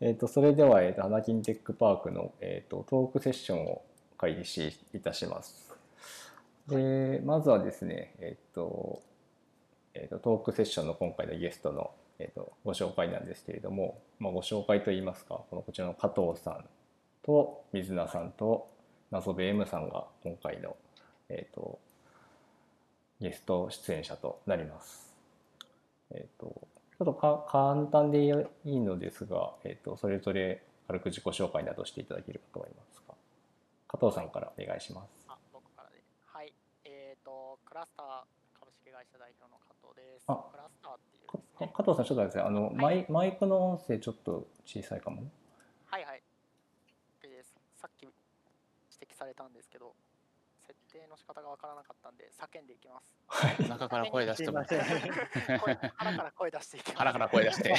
えっ、と、それでは、えっ、と、花金テックパークの、えっ、と、トークセッションを開始いたします。で、まずはですね、えっ、と、えっ、と、トークセッションの今回のゲストの、えっ、と、ご紹介なんですけれども、まあ、ご紹介といいますか、このこちらの加藤さんと水名さんと謎部 M さんが今回の、えっ、と、ゲスト出演者となります。えっ、と、ょっとか簡単でいいのですが、えっ、と、それぞれ軽く自己紹介などしていただければと思いますが、加藤さんからお願いします。あ、僕からで。はい。えっ、と、クラスター株式会社代表の加藤です。あクラスターっていうかですね。加藤さん、ちょっと待ってください。あの、マイマイクの音声ちょっと小さいかも。はいはい。OK です。さっき指摘されたんですけど、設定の仕方がわからなかったんで、叫んでいきます。はい。中から声出してもらっ腹から声出していきます。腹から声出して。ちょ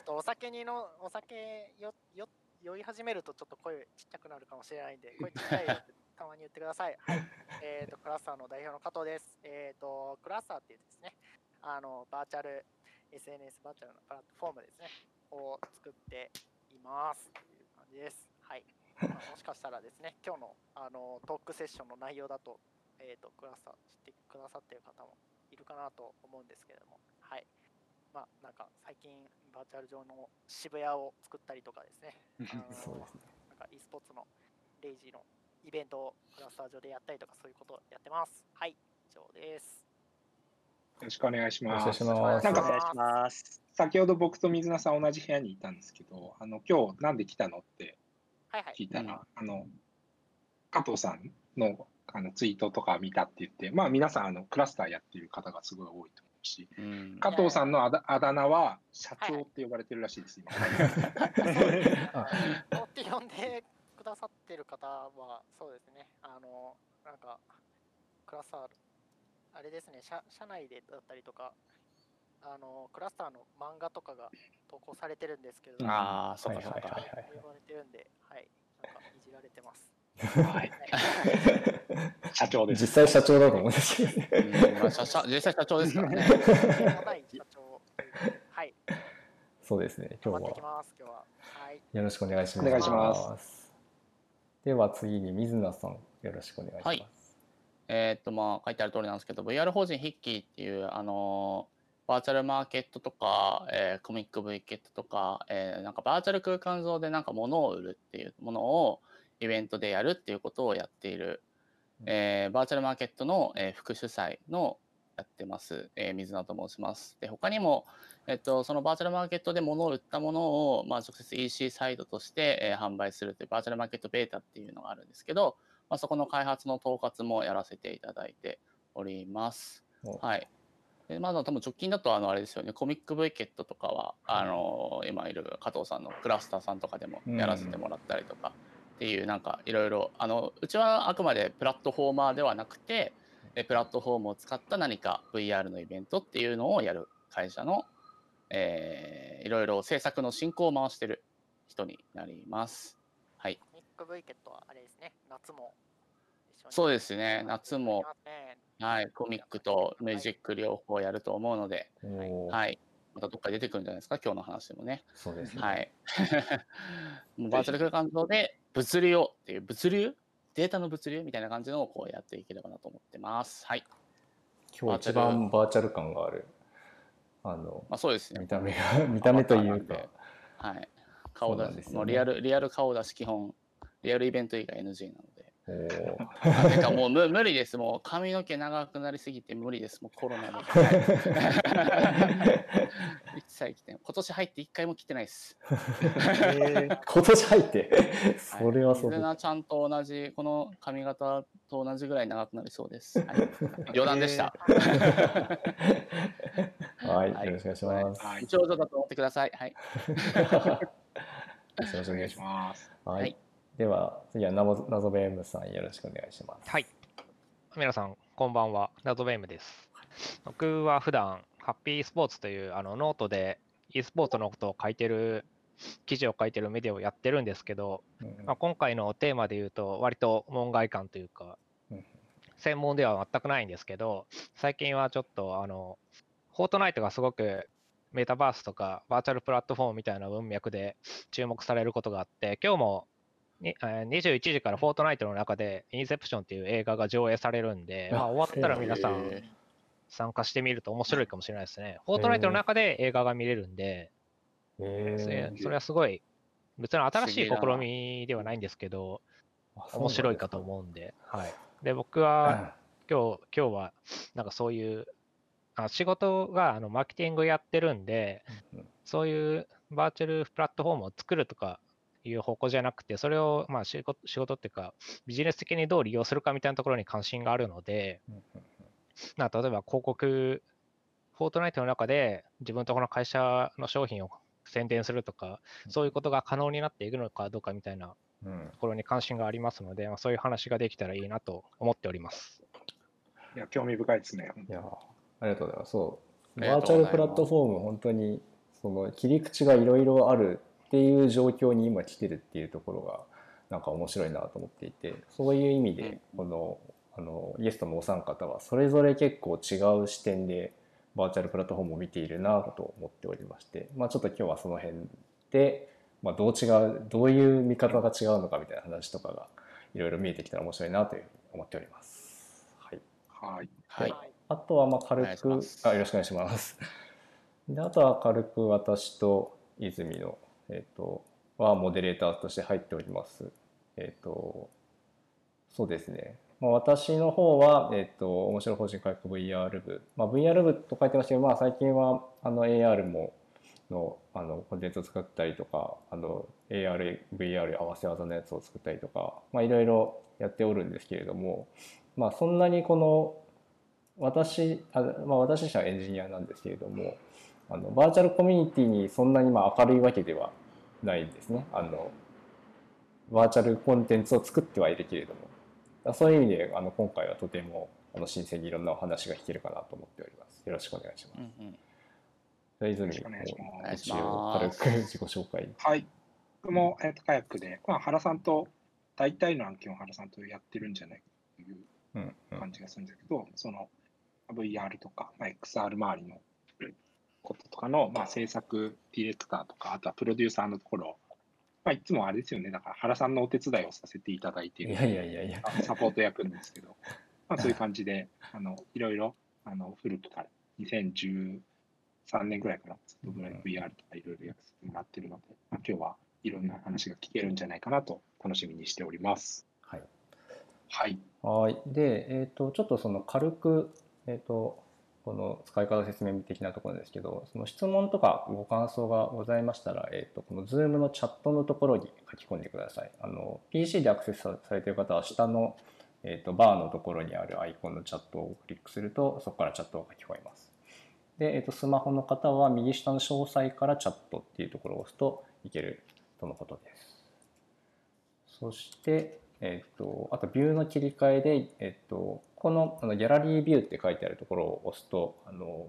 っとお酒にの、お酒よ、よ、酔い始めるとちょっと声ちっちゃくなるかもしれないんで、声ちっちゃいよってたまに言ってください。はい。えっ、と、クラスターの代表の加藤です。えっ、と、クラスターっていうですね、あの、バーチャル、SNS バーチャルのプラットフォームですね、を作っています。という感じです。はい。まあもしかしたらですね、今日のあのトークセッションの内容だと、えっ、と、クラスター知ってくださっている方もいるかなと思うんですけれども、はい。まあ、なんか最近バーチャル上の渋谷を作ったりとかですね、そうですね。なんか e スポーツのレイジーのイベントをクラスター上でやったりとかそういうことをやってます。はい、以上です。よろしくお願いします。お願いしなんかお願いします。先ほど僕と水菜さん同じ部屋にいたんですけど、あの今日なんで来たのって。聞いたら、あの加藤さんのあのツイートとか見たって言って、まあ皆さんあのクラスターやってる方がすごい多いと思うし、うん。加藤さんのあだあだ名は社長って呼ばれてるらしいです、今。おって呼んでくださってる方は、そうですね、あの、なんか、クラスター、あれですね、社社内でだったりとか、あの、クラスターの漫画とかが投稿されてるんですけど、ああ、そっかそっか。はいはい呼ばれてるんで、はい、なんかい。じられてます。はい、社長です。実際社長だと思うんですけどね。社社実際社長ですからね。社長はい、そうですね。今日は頑張ってきます、今日は。はい、よろしくお願い。します。お願い。しますでは次に水名さん、よろしくお願い。します。はい。えーっと、まあ、書い。てある通りなんですけど、VR 法人ヒッキーってい。う、あのーバーチャルマーケットとか、えーコミック V ケットとか、えーなんかバーチャル空間上でなんか物を売るっていうものをイベントでやるっていうことをやっている、えーバーチャルマーケットの、えー副主催のやってます、えー水野と申します。で、他にも、えっと、そのバーチャルマーケットで物を売ったものを、まあ、直接 EC サイトとして、えー販売するというバーチャルマーケットベータっていうのがあるんですけど、まあ、そこの開発の統括もやらせていただいております。おはい。でまだ多分直近だとあのあれですよね、コミック V ケットとかは、あの今いる加藤さんのクラスターさんとかでもやらせてもらったりとかっていう、なんかいろいろ、あのうちはあくまでプラットフォーマーではなくて、えプラットフォームを使った何か VR のイベントっていうのをやる会社の、えーいろいろ制作の進行を回してる人になります。はい。ミック V ケットはあれですね、夏も。そうですね夏もはい。コミックとミュージック両方やると思うので、はい。またどっか出てくるんじゃないですか、今日の話でもね。そうですね。はい。もうバーチャル空間上で物流をっていう物流？データの物流みたいな感じのをこうやっていければなと思ってます。はい。今日一番バーチャル感がある、あの、まあそうですね。見た目が、見た目というか、はい。顔出し、ねもうリアル、リアル顔出し基本、リアルイベント以外 NG なので。おーあてかもう無無理です。もう髪の毛長くなりすぎて無理です。もうコロナで。一切来て今年入って一回も来てないです。今年入って、それはそうです。水菜ちゃんと同じ、この髪型と同じぐらい長くなりそうです。はい、冗談でした。はい、はいよろしくお願いします。はい、一応だと思ってください。はい。よろしくおお願いしまます。す。ははいい。では、次はナゾベームさん、よろしくお願いします。はい。皆さん、こんばんは。ナゾベームです。僕は普段、ハッピースポーツというあのノートで e スポーツのことを書いてる、記事を書いてるメディアをやってるんですけど、うんまあ、今回のテーマで言うと、割と門外観というかうん、専門では全くないんですけど、最近はちょっと、あの、フォートナイトがすごくメタバースとかバーチャルプラットフォームみたいな文脈で注目されることがあって、今日も21時からフォートナイトの中でインセプションっていう映画が上映されるんで、まあ、あ終わったら皆さんえ参加してみると面白いかもしれないですね。フォートナイトの中で映画が見れるんで、えそれー。それはすごい、別に新しい試みではないんですけど、面白いかと思うんで、はい。で、僕は今日、今日は、なんかそういう、あ仕事があのマーケティングやってるんでそういうバーチャルプラットフォームを作るとかいう方向じゃなくて、それをまあ仕事仕事っていうか、ビジネス的にどう利用するかみたいなところに関心があるので、な例えば広告、フォートナイトの中で自分とこの会社の商品を宣伝するとか、そういうことが可能になっていくのかどうかみたいなうんところに関心がありますので、まあ、そういう話ができたらいいなと思っております。いや、興味深いですね。いやありがとうございます。そう、バーチャルプラットフォーム、本当にその切り口がいろいろあるっていう状況に今来てるっていうところが、なんか面白いなと思っていて、そういう意味で、このあのゲストのお三方は、それぞれ結構違う視点で、バーチャルプラットフォームを見ているなと思っておりまして、まあ、ちょっと今日はその辺で、まあ、どう違う、どういう見方が違うのかみたいな話とかがいろいろ見えてきたら面白いなというふうに思っております。はい。はい。はい。あとはまあ軽くあよろしくお願いします。であとは軽く私と泉の、えっとはモデレーターとして入っております。えっ、とそうですね。まあ、私の方は、えっ、と面白法人科学 VR 部、まあ、VR 部と書いてましたけど、まあ、最近はあの AR ものあのコンテンツを作ったりとかあの AR、VR 合わせ技のやつを作ったりとか、まあ、いろいろやっておるんですけれども、まあ、そんなにこの私あ、まあ、私自身はエンジニアなんですけれどもあのバーチャルコミュニティにそんなにまあ明るいわけではないんですね。あのバーチャルコンテンツを作ってはいるけれども。そういう意味であの今回はとてもあの新鮮にいろんなお話が聞けるかなと思っております。よろしくお願いします。うんうん。じゃあ泉一応軽く自己紹介。はい。僕も、えっと、カヤックで、まあ、原さんと、大体の案件を原さんとやってるんじゃないかといううんうん。感じがするんだけど、その VR とか、まあ、XR 周りのこととかの、まあ、制作ディレクターとか、あとはプロデューサーのところ、まあ、いつもあれですよね、だから原さんのお手伝いをさせていただいているいやいやいやいやあサポート役なんですけど、まあ、そういう感じで、あのいろいろあの古くから、2013年ぐらいからずっと VR とかいろいろやらせてもらってるので、まあ、今日はいろんな話が聞けるんじゃないかなと楽しみにしております。はいはい。はい。で、えっ、と、ちょっとその軽く、えっ、と、この使い方説明的なところですけど、その質問とかご感想がございましたら、えっ、と、この Zoom のチャットのところに書き込んでください。あの、PC でアクセスされている方は、下の、えっ、と、バーのところにあるアイコンのチャットをクリックすると、そこからチャットが書き込みます。で、えっ、と、スマホの方は、右下の詳細からチャットっていうところを押すといけるとのことです。そして、えっと、あとビューの切り替えで、えっと、このあのギャラリービューって書いてあるところを押すとあの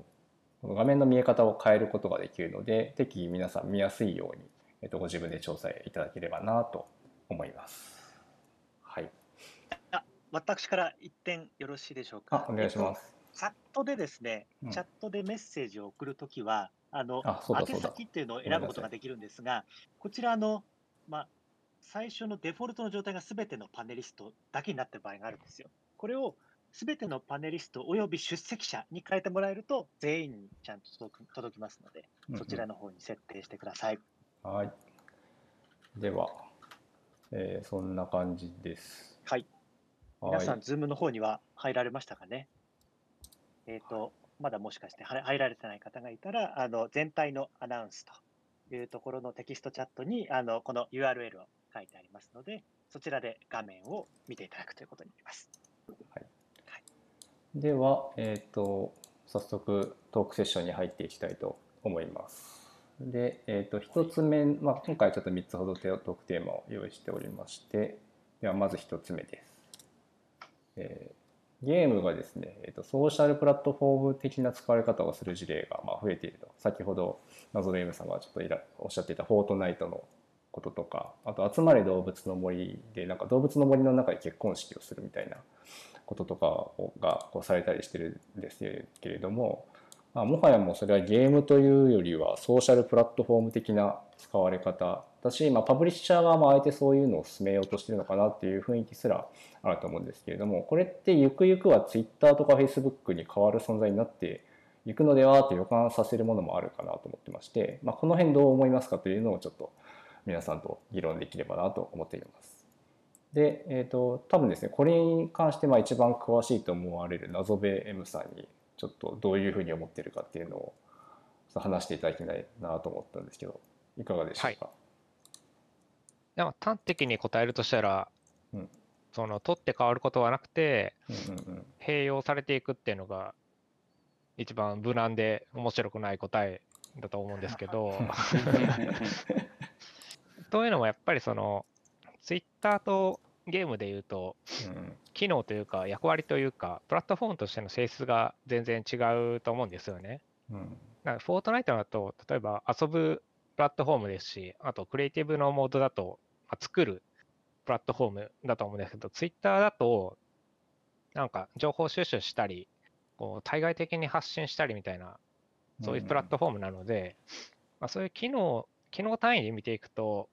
画面の見え方を変えることができるので適宜皆さん見やすいように、えっと、ご自分で調査いただければなと思います。はい。私から一点よろしいでしょうか。あお願いしまえっとす。チャットでですね、うんチャットでメッセージを送るときは、あの宛先っていうのを選ぶことができるんですが、こちらの、まあ、最初のデフォルトの状態がすべてのパネリストだけになってる場合があるんですよ。これをすべてのパネリストおよび出席者に変えてもらえると、全員にちゃんと届く届きますので、そちらの方に設定してください。はい。では、えーそんな感じです。はい。はい皆さん、ズームの方には入られましたかね？えっ、と、まだもしかして入入られてない方がいたら、あの全体のアナウンスというところのテキストチャットに、あのこの URL を書いてありますので、そちらで画面を見ていただくということになります。では、えっ、と、早速トークセッションに入っていきたいと思います。で、えっ、と、一つ目、まあ、今回ちょっと3つほどトークテーマを用意しておりまして、ではまず一つ目です。えーゲームがですね、えーと、ソーシャルプラットフォーム的な使われ方をする事例がまあ増えていると。先ほど、謎の M さんがちょっといらおっしゃっていたフォートナイトのこととか、あと集まれ動物の森で、なんか動物の森の中で結婚式をするみたいなこととかがこうされたりしてるんですけれども、まあ、もはやもうそれはゲームというよりはソーシャルプラットフォーム的な使われ方だし、まあ、パブリッシャー側もあえてそういうのを進めようとしてるのかなっていう雰囲気すらあると思うんですけれどもこれってゆくゆくは Twitter とか Facebook に変わる存在になっていくのではと予感させるものもあるかなと思ってまして、まあ、この辺どう思いますかというのをちょっと皆さんと議論できればなと思っています。で、えっ、ー、と、多分ですね、これに関してまあ一番詳しいと思われる謎部 M さんにちょっとどういうふうに思ってるかっていうのを話していただきたいなと思ったんですけど、いかがでしょうか？はい、でも端的に答えるとしたら、うん、その取って変わることはなくて、うんうんうん、併用されていくっていうのが一番無難で面白くない答えだと思うんですけど というのもやっぱりそのツイッターとゲームで言うと、うん、機能というか役割というかプラットフォームとしての性質が全然違うと思うんですよね。うん、だからフォートナイトだと例えば遊ぶプラットフォームですしあとクリエイティブのモードだと、まあ、作るプラットフォームだと思うんですけどツイッターだとなんか情報収集したりこう対外的に発信したりみたいなそういうプラットフォームなので、まあ、そういう機能機能単位で見ていくと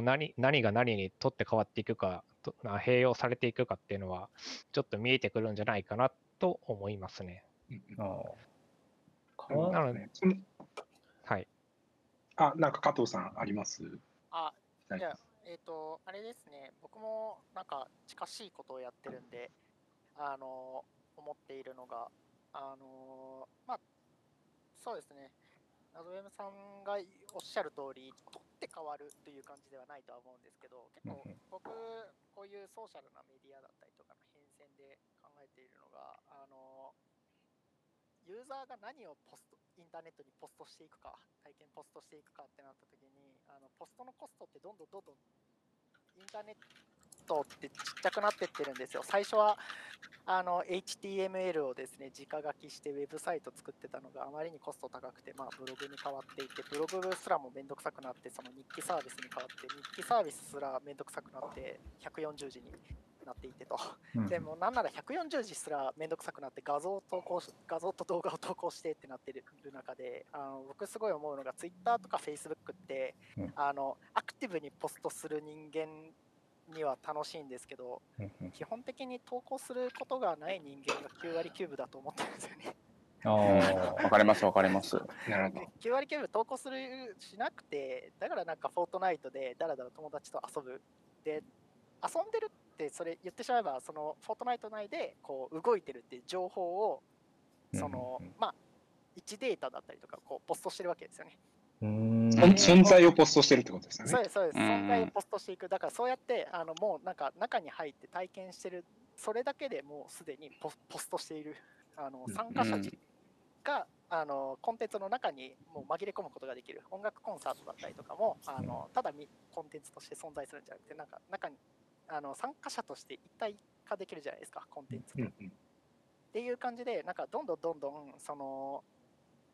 何何が何にとって変わっていくか併用されていくかっていうのはちょっと見えてくるんじゃないかなと思いますね。あなので、はい。あ、なんか加藤さんあります？あ、いや、えっ、ー、と、あれですね、僕もなんか近しいことをやってるんで、あの、思っているのが、あの、まあ、そうですね、謎ウェムさんがおっしゃる通り、取って変わるという感じではないとは思うんですけど、結構僕、こういうソーシャルなメディアだったりとかの変遷で考えているのが、あのユーザーが何をポストインターネットにポストしていくか、体験ポストしていくかってなった時に、あのポストのコストってどんどんどんどんインターネットってちっちゃくなってってるんですよ。最初はあの HTML をですね直書きしてウェブサイト作ってたのがあまりにコスト高くて、まあ、ブログに変わっていてブログすらもめんどくさくなってその日記サービスに変わって日記サービスすらめんどくさくなって140字になっていてと、うん、でもなんなら140字すらめんどくさくなって画像を投稿し画像と動画を投稿してってなってる中であの僕すごい思うのが Twitter とか Facebook って、うん、あのアクティブにポストする人間には楽しいんですけど、基本的に投稿することがない人間が9割9分だと思ってるんですよね。ああ、わかります、わかります。なるほど。9割9分投稿するしなくて、だからなんかフォートナイトでだらだら友達と遊ぶ。で、遊んでるってそれ言ってしまえば、そのフォートナイト内でこう動いてるっていう情報を、その、まあ、1データだったりとかこうポストしてるわけですよね。存在をポストしてるってことですよね。そうです、そうです。存在をポストしていく。だからそうやって、あのもうなんか中に入って体験してる、それだけでもうすでにポストしているあの参加者が、あのコンテンツの中にもう紛れ込むことができる。音楽コンサートだったりとかも、あのただコンテンツとして存在するんじゃなくて、なんか中にあの参加者として一体化できるじゃないですか、コンテンツと。っていう感じで、なんかどんどんどんどんその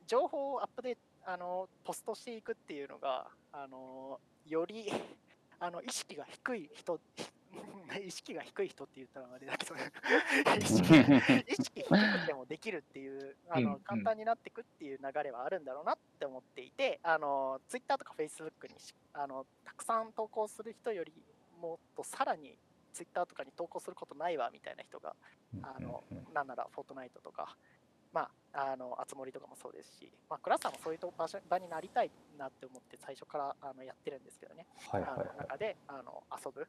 情報をアップデートあのポストしていくっていうのがあのより あの意識が低い人 意識が低い人って言ったらあれだけど意識 意識低くてもできるっていうあの簡単になっていくっていう流れはあるんだろうなって思っていてあの Twitter とか Facebook にあのたくさん投稿する人よりもっとさらに Twitter とかに投稿することないわみたいな人があのなんならフォートナイトとかまあ、あの、あつ森とかもそうですし、まあ、クラスさんもそういう場所場になりたいなって思って最初からあのやってるんですけどね、はいはいはい、あの中であの遊ぶ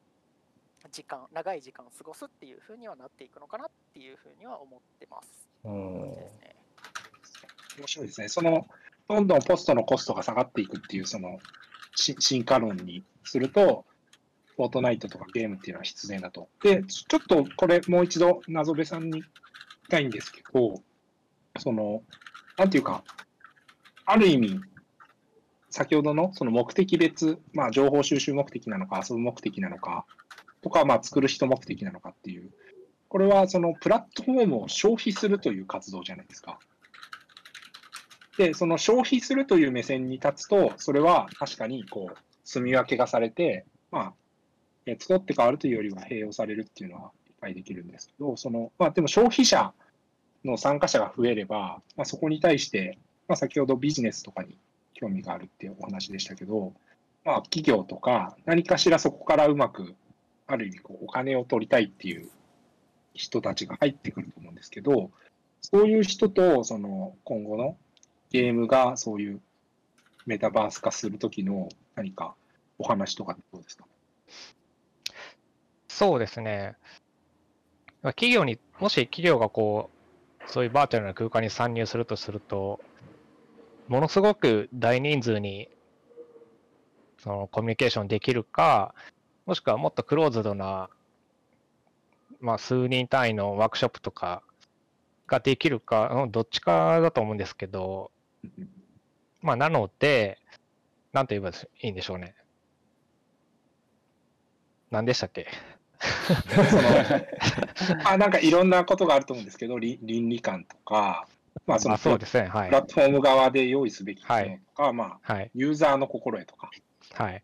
時間、長い時間を過ごすっていうふうにはなっていくのかなっていうふうには思ってます。うんですね、面白いですね。そのどんどんポストのコストが下がっていくっていうその進化論にすると、フォートナイトとかゲームっていうのは必然だと。で、ちょっとこれもう一度謎部さんに聞きたいんですけど、その、なんていうか、ある意味、先ほどのその目的別、まあ、情報収集目的なのか、遊ぶ目的なのか、とか、まあ、作る人目的なのかっていう、これはそのプラットフォームを消費するという活動じゃないですか。で、その消費するという目線に立つと、それは確かにこう、住み分けがされて、まあ、作って変わるというよりは併用されるっていうのは理解できるんですけど、その、まあ、でも消費者の参加者が増えれば、まあ、そこに対して、まあ、先ほどビジネスとかに興味があるっていうお話でしたけど、まあ、企業とか何かしらそこからうまくある意味こうお金を取りたいっていう人たちが入ってくると思うんですけどそういう人とその今後のゲームがそういうメタバース化する時の何かお話とかどうですか？そうですね。企業に、もし企業がこう、そういうバーチャルな空間に参入するとすると、ものすごく大人数にそのコミュニケーションできるか、もしくはもっとクローズドな、まあ、数人単位のワークショップとかができるか、どっちかだと思うんですけど、まあ、なので、なんと言えばいいんでしょうね。何でしたっけ？そのあなんかいろんなことがあると思うんですけど、倫倫理観とか、まあ、そのあそうですね。はいプ。ラットフォーム側で用意すべきものとか、まあ、はい。ユーザーの心得とか。はい。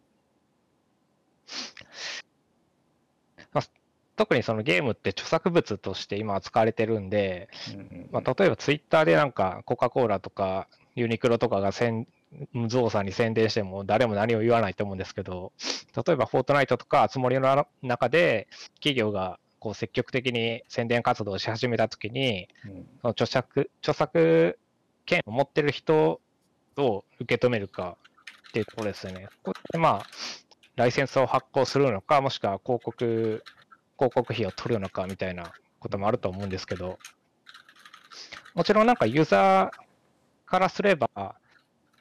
まあ特にそのゲームって著作物として今扱われてるんで、まあ、例えばツイッターでなんかコカ・コーラとかユニクロとかが宣ゾウさんに宣伝しても誰も何も言わないと思うんですけど、例えばフォートナイトとかつもりの中で企業がこう積極的に宣伝活動をし始めたときに、その著作著作権を持ってる人を受け止めるかっていうところですよね。ここでまあ、ライセンスを発行するのか、もしくは広告、広告費を取るのかみたいなこともあると思うんですけど、もちろんなんかユーザーからすれば、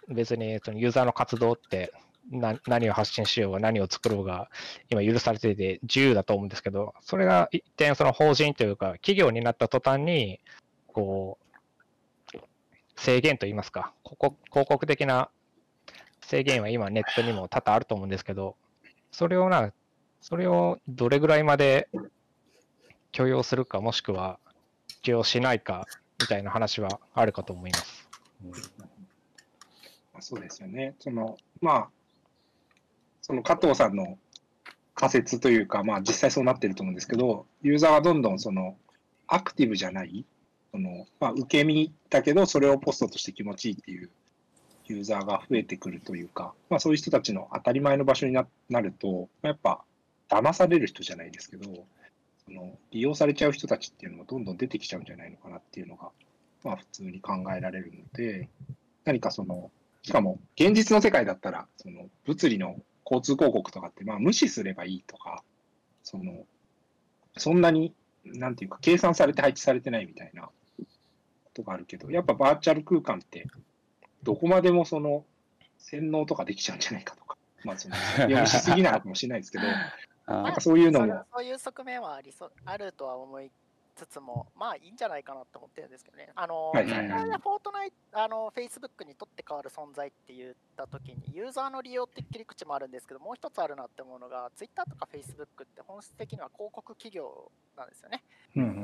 別にそのユーザーの活動ってな何を発信しようが何を作ろうが今許されていて自由だと思うんですけど、それが一点その法人というか企業になった途端に、こう、制限といいますか、広告広告的な制限は今ネットにも多々あると思うんですけど、それをな、それをどれぐらいまで許容するか、もしくは許容しないかみたいな話はあるかと思います。そうですよね。その、まあ、その加藤さんの仮説というか、まあ実際そうなってると思うんですけど、ユーザーはどんどんそのアクティブじゃない、そのまあ、受け身だけど、それをポストとして気持ちいいっていうユーザーが増えてくるというか、まあ、そういう人たちの当たり前の場所にななると、やっぱ騙される人じゃないですけど、その利用されちゃう人たちっていうのもどんどん出てきちゃうんじゃないのかなっていうのが、まあ普通に考えられるので、何かその、しかも現実の世界だったら、その物理の交通広告とかってまあ無視すればいいとか、その、そんなに、なんていうか、計算されて配置されてないみたいなことがあるけど、やっぱバーチャル空間って、どこまでもその、洗脳とかできちゃうんじゃないかとか、まあその、読みしすぎなのかもしれないですけど、あなんかそういうのも。そういう側面はありそうあるとは思いつつも、まあいいんじゃないかなと思ってるんですけどね。あの、フォートナイト、あの、Facebook にとって変わる存在って言ったときに、ユーザーの利用って切り口もあるんですけど、もう一つあるなって思うのが、Twitter とか Facebook って本質的には広告企業なんですよね。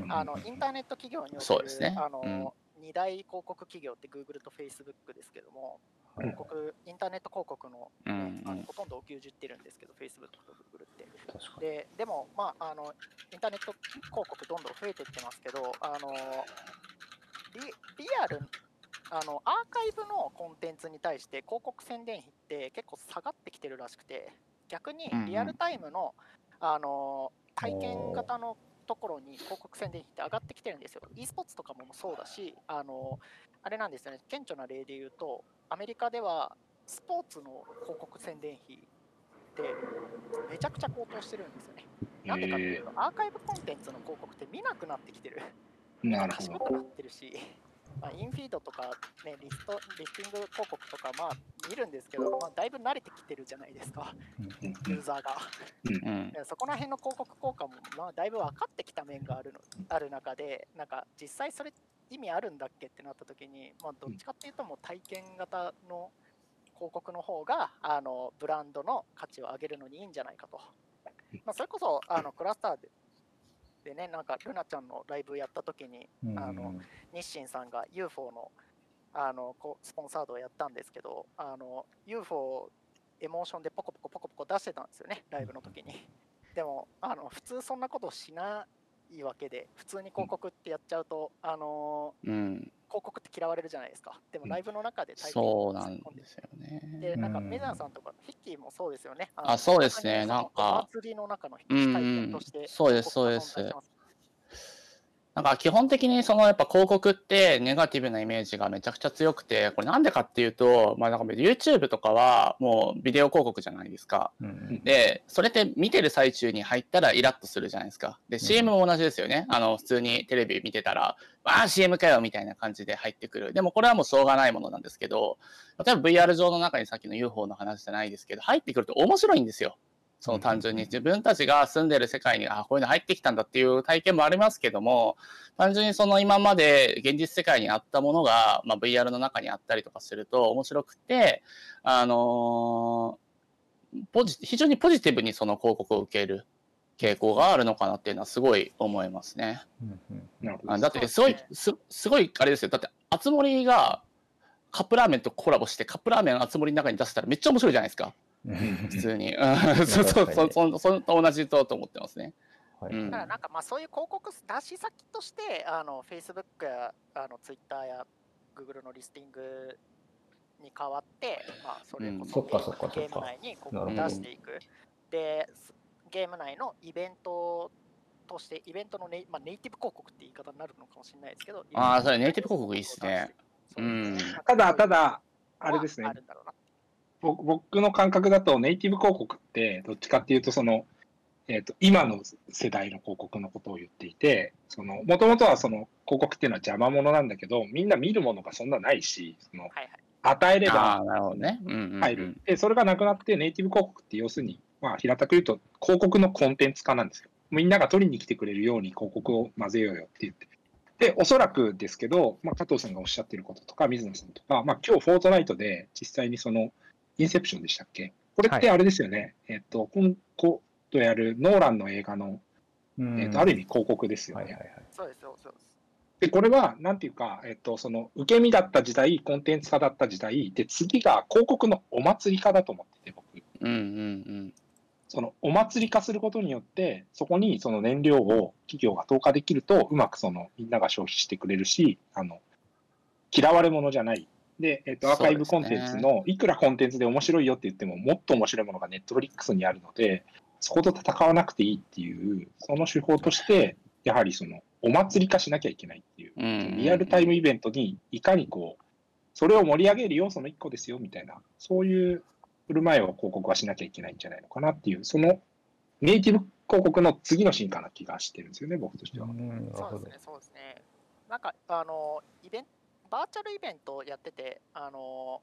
あのインターネット企業におけるそうですねあの、うん2大広告企業って Google と Facebook ですけども、広告インターネット広告の,、うんうん。あのほとんどを牛耳ってるんですけど、Facebook と Google って。ででも、まああの、インターネット広告どんどん増えていってますけど、あのリリアルあの、アーカイブのコンテンツに対して広告宣伝費って結構下がってきてるらしくて、逆にリアルタイムの,、あの体験型のところに広告宣伝費って上がってきてるんですよ。e スポーツとかもそうだし、あのあれなんですよね、顕著な例で言うと、アメリカではスポーツの広告宣伝費ってめちゃくちゃ高騰してるんですよね。なんでかっていうと、アーカイブコンテンツの広告って見なくなってきてる。見なるほど。なってるし、まあ、インフィードとか、ね、リストリスティング広告とか、まあ見るんですけど、まあ、だいぶ慣れてきてるじゃないですか、うんユーザーが。うんでそこら辺の広告効果も、まあ、だいぶ分かってきた面があるのある中で、なんか実際それ意味あるんだっけってなった時に、まあ、どっちかっていうともう体験型の広告の方があのブランドの価値を上げるのにいいんじゃないかと。まあ、それこそあのクラスターででね、なんかルナちゃんのライブやった時に、あの日清さんが UFO のあのスポンサードをやったんですけど、あの UFO エモーションでポコポコポコポコ出してたんですよね、ライブの時に。でも、あの普通そんなことしないわけで、普通に広告ってやっちゃうと、あのうん。ー広告って嫌われるじゃないですか。でもライブの中で体うなんを突っ込んですよね。で、なんかうんメザーさんとか、ヒッキーもそうですよね。あそうですねなんかお祭りの中の一体験として、うんうんそうですそうです広告が存在してますなんか基本的にそのやっぱ広告ってネガティブなイメージがめちゃくちゃ強くて、これなんでかっていうと、まあなんか YouTube とかはもうビデオ広告じゃないですか。うんで、それって見てる最中に入ったらイラッとするじゃないですか。で、CM も同じですよね。あの、普通にテレビ見てたら、ああ、CM かよみたいな感じで入ってくる。でもこれはもうしょうがないものなんですけど、例えば VR 上の中にさっきの UFO の話じゃないですけど、入ってくると面白いんですよ。その単純に。自分たちが住んでる世界に、あこういうの入ってきたんだっていう体験もありますけども、単純にその今まで現実世界にあったものが、まあ、VR の中にあったりとかすると面白くて、あのーポジ非常にポジティブにその広告を受ける傾向があるのかなっていうのはすごい思いますね。うんうん。なるほどあだってすごいすすごいあれですよ。だってあつ森がカップラーメンとコラボしてカップラーメンあつ森の中に出せたらめっちゃ面白いじゃないですか。うん普通に。うん。そうそうそうそそと同じとと思ってますね。はいうん。だからなんかまあそういう広告出し先として、あの Facebook やあの Twitter や Google のリスティングに代わって、まあ、それこうん。そゲーム内に広告出していく。で、すゲーム内のイベントとして、イベントのネイ,、まあ、ネイティブ広告って言い方になるのかもしれないですけど、あーそれネイティブ広告いいっすね。そうですね。ただ、た、だ、あれですね。あ、るんだろうな僕僕の感覚だとネイティブ広告ってどっちかっていうとその、えー、と今の世代の広告のことを言っていてもともとはその広告っていうのは邪魔者なんだけどみんな見るものがそんなないしそのはいはい。与えれあばあなるほどね。うんうんうん入る、でそれがなくなってネイティブ広告って要するに、まあ、平たく言うと広告のコンテンツ化なんですよみんなが取りに来てくれるように広告を混ぜようよって言ってでおそらくですけど、まあ、加藤さんがおっしゃってることとか水野さんとか、まあ、今日フォートナイトで実際にそのインセプションでしたっけ？これってあれですよね、えっと今度やるノーランの映画の、うんえっとある意味広告ですよね、はいはいはいそうですよ、そうです。で、これは、なんていうか、えっと、その、受け身だった時代、コンテンツ化だった時代、で、次が広告のお祭り化だと思ってて、僕。うんうんその、お祭り化することによって、そこにその燃料を企業が投下できると、うまくその、みんなが消費してくれるし、あの、嫌われ者じゃない。で、えっと、アーカイブコンテンツの、いくらコンテンツで面白いよって言っても、もっと面白いものがネットフリックスにあるので、そこと戦わなくていいっていう、その手法として、やはりその、お祭り化しなきゃいけないっていう。うんうん。リアルタイムイベントにいかにこう、それを盛り上げる要素の一個ですよみたいな、そういう振る舞いを広告はしなきゃいけないんじゃないのかなっていう、そのネイティブ広告の次の進化な気がしてるんですよね、僕としては。うそうですね、そうですね。なんか、あの、イベント、バーチャルイベントやってて、あの、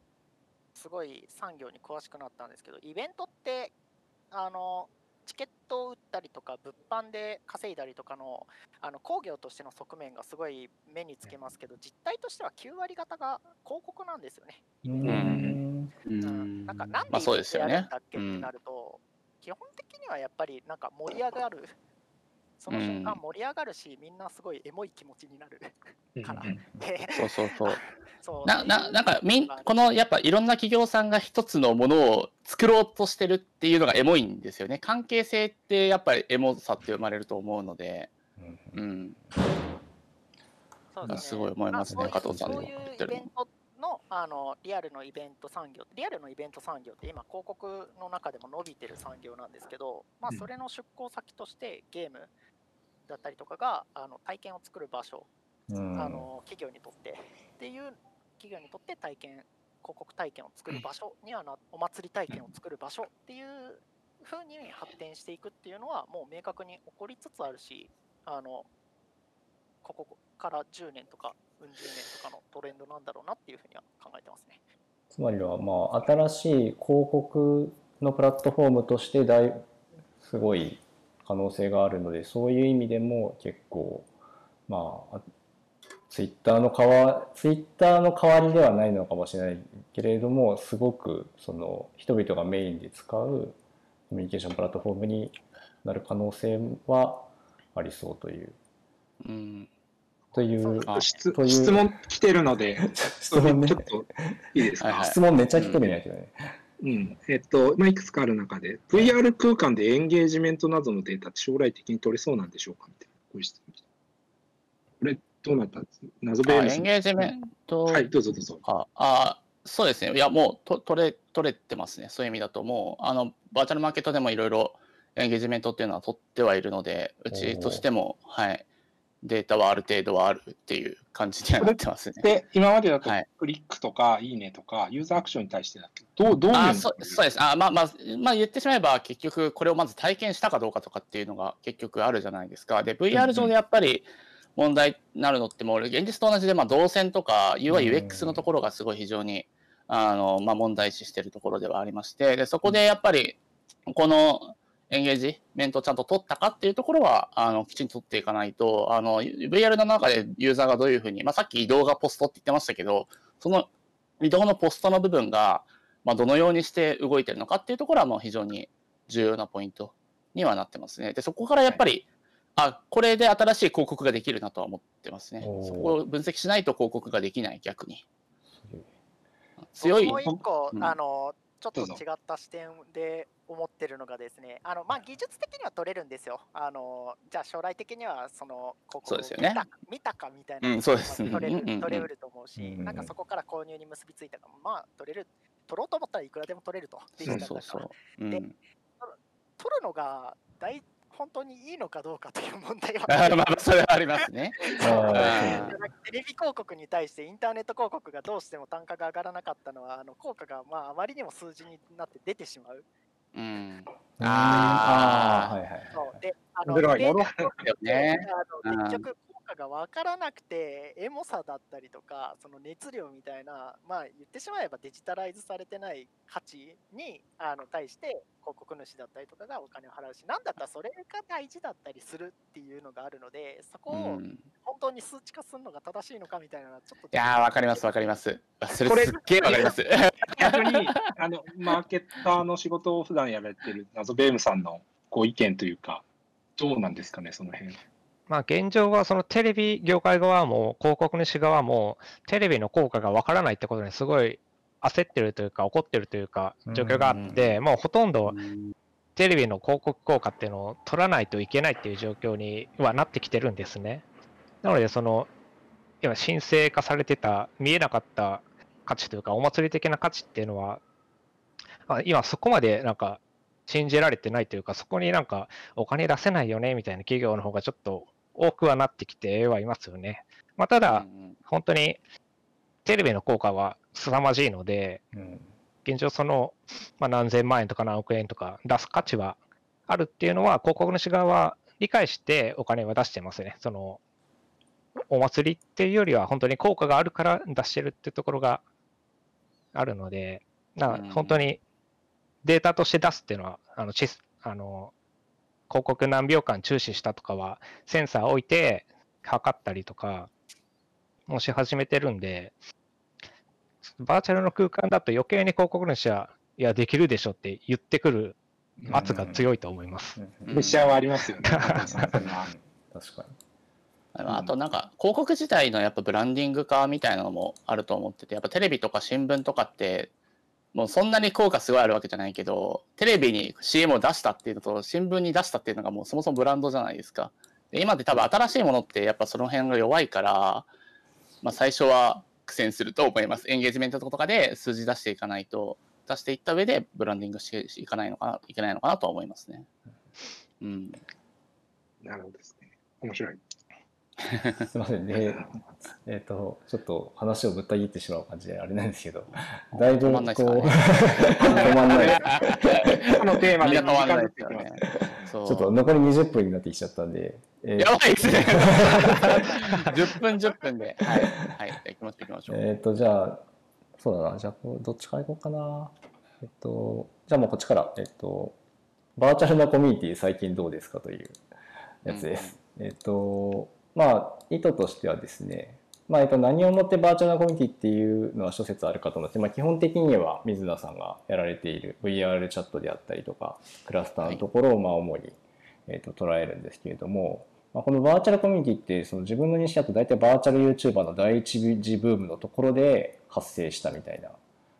すごい産業に詳しくなったんですけど、イベントって、あの、チケットを売ったりとか、物販で稼いだりとかの、あの工業としての側面がすごい目につけますけど、実態としては9割方が広告なんですよね。うん。うなんか、なんでやるんだっけってなると、基本的にはやっぱりなんか盛り上がる、その瞬間うん。盛り上がるし、みんなすごいエモい気持ちになる。から。うんでそうそうそう。そう。な、な、なんか、みん、この、やっぱいろんな企業さんが一つのものを作ろうとしてるっていうのがエモいんですよね。関係性ってやっぱりエモさって生まれると思うので、うんうん。ね。すごい思いますねあ加藤さんのそういう言ってるの。イベントのあのリアルのイベント産業、リアルのイベント産業って今、広告の中でも伸びてる産業なんですけど、まあ、それの出向先としてゲームだったりとかがあの体験を作る場所、うんあの企業にとってっていう企業にとって体験広告体験を作る場所にはなお祭り体験を作る場所っていう風に発展していくっていうのはもう明確に起こりつつあるしあのここから10年とかうん十年とかのトレンドなんだろうなっていうふうには考えてますね。つまりはまあ新しい広告のプラットフォームとして大すごい可能性があるのでそういう意味でも結構まあツイッターの代わツイッターの代わりではないのかもしれないけれどもすごくその人々がメインで使うコミュニケーションプラットフォームになる可能性はありそうという。うん。というあ質という。質問来てるので、質問ね。ちょっといいですか、はいはい。質問めっちゃ来てるんやけどね。うんえっとまあ、いくつかある中で、VR 空間でエンゲージメントなどのデータって将来的に取れそうなんでしょうか？みたいなこれ、どうなった？んです謎ベームエンゲージメント、はい、どうぞどうぞ。ああそうですね。いや、もうと取れ取れてますね。そういう意味だと、もうあのバーチャルマーケットでもいろいろエンゲージメントっていうのは取ってはいるので、うちとしても、はい、データはある程度はあるっていう感じにはなってますね。で、今までだとはい。クリックとかいいねとか、ユーザーアクションに対してだけど、どうどういうのあそそうです。あ、まあまあまあ、言ってしまえば結局これをまず体験したかどうかとかっていうのが結局あるじゃないですか。で VR 上でやっぱり問題になるのってもう現実と同じでまあ動線とか UIUX のところがすごい非常にあの、まあ、問題視しているところではありまして。でそこでやっぱりこのエンゲージメントをちゃんと取ったかっていうところはあのきちんと取っていかないとあの VR の中でユーザーがどういうふうに、まあ、さっき移動がポストって言ってましたけどその移動のポストの部分がまあ、どのようにして動いてるのかっていうところはもう非常に重要なポイントにはなってますね。で、そこからやっぱり、あ、これで新しい広告ができるなとは思ってますね。そこを分析しないと広告ができない、逆に。強い僕もう一個、うんあのちょっと違った視点で思ってるのがですね、あのまあ、技術的には取れるんですよ。あのじゃあ将来的にはその広告を見た見たかみたいな、うんそうですまあ取れるうんうんうん。取れると思うし、うんうん。なんかそこから購入に結びついたかも、まあ取れる、取ろうと思ったらいくらでも取れると。そうそうそう。うん、で取るのが大本当にいいのかどうかという問題は あまあ、それはありますね。テレビ広告に対してインターネット広告がどうしても単価が上がらなかったのはあの効果がまああまりにも数字になって出てしまう。うん。あーはいはいはいそうであのね。結局効果が分からなくてエモさだったりとかその熱量みたいなまあ言ってしまえばデジタライズされてない価値にあの対して広告主だったりとかがお金を払うしなんだったらそれが大事だったりするっていうのがあるのでそこうをん、本当に数値化するのが正しいのかみたいなのはちょっといやー、わかります、わかります。それすっげえわかります。逆に、あの、マーケッターの仕事を普段やられてる謎ベームさんのご意見というか、どうなんですかね、その辺。まあ、現状はそのテレビ業界側も広告主側もテレビの効果がわからないってことにすごい焦ってるというか怒ってるというか状況があって、もうほとんどテレビの広告効果っていうのを取らないといけないっていう状況にはなってきてるんですね。なので、その、今、申請化されてた見えなかった価値というか、お祭り的な価値っていうのは、あ今そこまでなんか信じられてないというか、そこになんかお金出せないよねみたいな企業の方がちょっと多くはなってきてはいますよね。まあ、ただ、うん本当にテレビの効果は凄まじいので、うん現状その、まあ、何千万円とか何億円とか出す価値はあるっていうのは、広告主側は理解してお金は出してますね。その、お祭りっていうよりは本当に効果があるから出してるってところがあるので、なうん本当にデータとして出すっていうのは、あの、チスあの、広告何秒間注視したとかは、センサー置いて測ったりとか、もし始めてるんで、バーチャルの空間だと余計に広告主は、いや、できるでしょって言ってくる圧が強いと思います。プレッシャーはありますよね。確かにあとなんか広告自体のやっぱブランディング化みたいなのもあると思っててやっぱテレビとか新聞とかってもうそんなに効果すごいあるわけじゃないけどテレビに CM を出したっていうのと新聞に出したっていうのがもうそもそもブランドじゃないですかで今って多分新しいものってやっぱその辺が弱いから、まあ、最初は苦戦すると思いますエンゲージメントとかで数字出していかないと出していった上でブランディングしていかないのかないけないのかなとは思いますねうんなるほどですね。面白い。すみませんね。えっ、と、ちょっと話をぶった切ってしまう感じであれなんですけど、だいぶこう、止まんないこ のテーマでみんな変わらないちょっと残り20分になってきちゃったんで、えーやばいですね。10分10分で。はい。はい。行きましょう行きましょう。えっ、と、じゃあ、そうだな、じゃあ、どっちから行こうかな。えっと、じゃあもうこっちから、えっと、バーチャルなコミュニティ最近どうですかというやつです。えっと、まあ、意図としてはですね、まあ、えっと、何をもってバーチャルなコミュニティっていうのは諸説あるかと思って、まあ、基本的には水田さんがやられている VR チャットであったりとか、クラスターのところをまあ主に、えっと捉えるんですけれども、まあ、このバーチャルコミュニティってその自分の認識だと大体バーチャル YouTuber の第一次ブームのところで発生したみたいな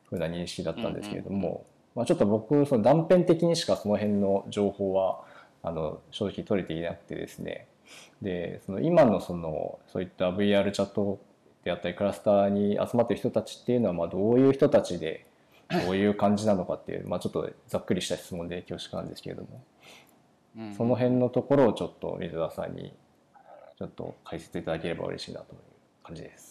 風な認識だったんですけれども、まあ、ちょっと僕その断片的にしかその辺の情報はあの正直取れていなくてですねでその今のそのそういった VR チャットであったりクラスターに集まってる人たちっていうのはまあどういう人たちでどういう感じなのかっていう、まあ、ちょっとざっくりした質問で恐縮なんですけれどもうんその辺のところをちょっと水田さんにちょっと解説いただければ嬉しいなという感じです。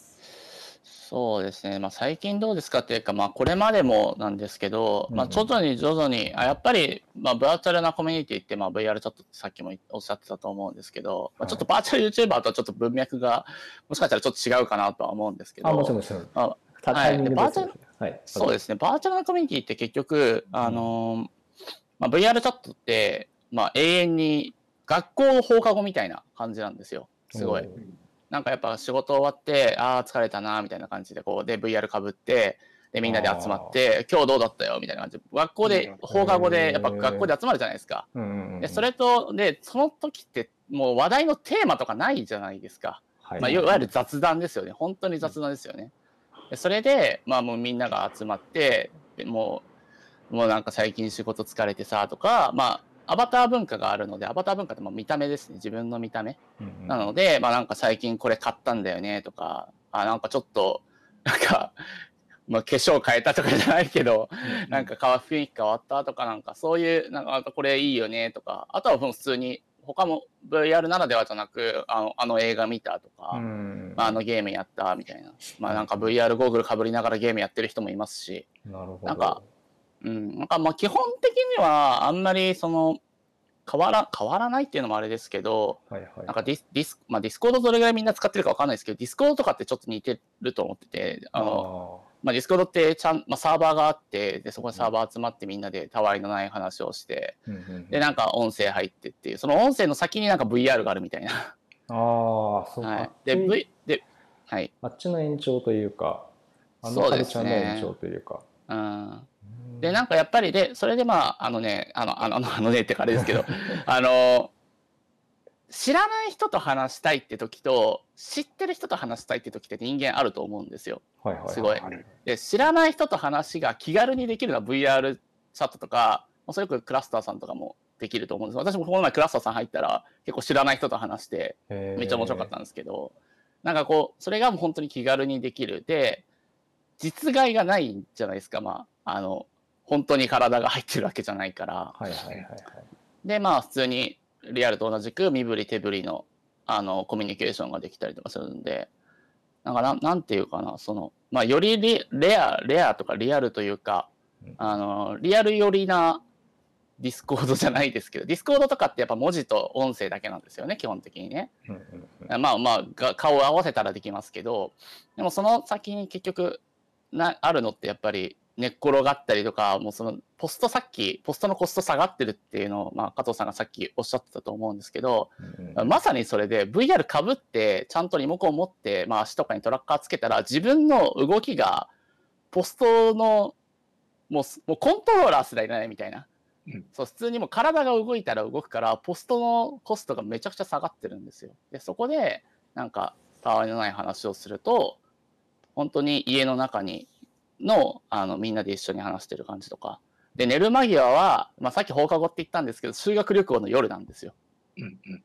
そうですね、まあ、最近どうですかっていうか、まあ、これまでもなんですけど、まあ、うん。うん徐々に徐々に、あやっぱり、まあ、バーチャルなコミュニティって、まあ、VR チャットってさっきもおっしゃってたと思うんですけど、まあ、ちょっとバーチャル YouTuber とはちょっと文脈が、もしかしたらちょっと違うかなとは思うんですけど、あもちろんもちろん。あタはい。バーチャルはい。そうですね、バーチャルなコミュニティって結局、あのーまあ、VR チャットって、まあ、永遠に学校の放課後みたいな感じなんですよ、すごい。おーなんかやっぱ仕事終わって、ああ、疲れたな、みたいな感じで、こう、で、VR かぶって、で、みんなで集まって、今日どうだったよ、みたいな感じで、学校で、放課後で、やっぱ学校で集まるじゃないですか。で、それと、で、その時って、もう話題のテーマとかないじゃないですか。はいまあ、いわゆる雑談ですよね。本当に雑談ですよね。でそれで、まあもうみんなが集まって、でもう、もうなんか最近仕事疲れてさ、とか、まあ、アバター文化があるので、アバター文化ってまあ見た目ですね。自分の見た目。うんうんなので、まあなんか最近これ買ったんだよねとか、あ、なんかちょっと、なんか、まあ化粧変えたとかじゃないけど、なんか雰囲気変わったとか、なんかそういう、なんかあとこれいいよねとか、あとは普通に、他も VR ならではじゃなく、あのあの映画見たとか、うんまあ、あのゲームやったみたいな。まあなんか VR ゴーグルかぶりながらゲームやってる人もいますし、なるほど。なんかうん、なんかまあ基本的にはあんまりその、変わら、変わらないっていうのもあれですけど、はいはい。なんかディス、ディス、まあディスコードどれぐらいみんな使ってるかわかんないですけど、ディスコードとかってちょっと似てると思ってて、あの、まあディスコードってちゃん、まあサーバーがあって、で、そこにサーバー集まってみんなでたわいのない話をして、うんうんうんで、なんか音声入ってっていう、その音声の先になんか VR があるみたいな。ああ、そうか。はい。で、うん V、で、はい。あっちの延長というか、あのカルチャーのね延長というか。うん。で、なんかやっぱりで、それでまあ、あのね、あの、あの、あのねってかあれですけど、あの、知らない人と話したいって時と、知ってる人と話したいって時って人間あると思うんですよ。はいはいはい。すごい。で、知らない人と話が気軽にできるのは VR チャットとか、まあそれこそクラスターさんとかもできると思うんです私もこの前クラスターさん入ったら結構知らない人と話して、めっちゃ面白かったんですけど、なんかこう、それがもう本当に気軽にできる。で、実害がないんじゃないですか、まあ、あの、本当に体が入ってるわけじゃないから。はいはいはいはい。で、まあ、普通にリアルと同じく身振り手振りの、あの、コミュニケーションができたりとかするんで、なんかなん、なんていうかな、その、まあ、よりリレア、レアとかリアルというか、うんあの、リアル寄りなディスコードじゃないですけど、ディスコードとかってやっぱ文字と音声だけなんですよね、基本的にね。うんうんうんまあまあが顔を合わせたらできますけどでもその先に結局なあるのってやっぱり寝っ転がったりとかもうそのポストさっきポストのコスト下がってるっていうのを、まあ、加藤さんがさっきおっしゃってたと思うんですけど、うんうんまさにそれで VR かぶってちゃんとリモコン持って、まあ、足とかにトラッカーつけたら自分の動きがポストのもうすもうコントローラーすらいらないみたいな。うんそう普通にもう体が動いたら動くからポストのコストがめちゃくちゃ下がってるんですよ。でそこでなんかたわいのない話をすると本当に家の中にのあのみんなで一緒に話してる感じとかで寝る間際は、まあ、さっき放課後って言ったんですけど修学旅行の夜なんですよ。うんうん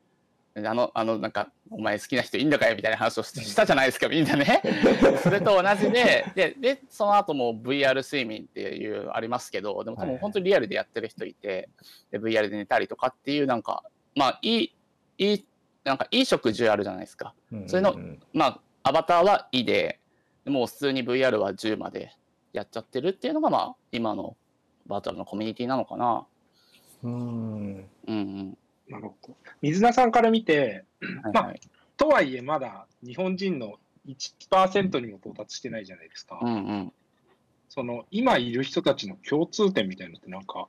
であの、あの、なんか、お前好きな人いんのかよみたいな話をししたじゃないですか、みんなね。それと同じで、で、で、その後も VR 睡眠っていうありますけど、でも多分本当にリアルでやってる人いて、で VR で寝たりとかっていう、なんか、まあ、いい、いい、なんかいい食事あるじゃないですか。うんそれのまあ、アバターは「い」で、でもう普通に VR は10までやっちゃってるっていうのが、まあ、今のバーチャルのコミュニティなのかな。うんうんうん。なるほど。水田さんから見て、まあはいはい。とはいえまだ日本人の1%にも到達してないじゃないですか。うんうん。その今いる人たちの共通点みたいなのってなんか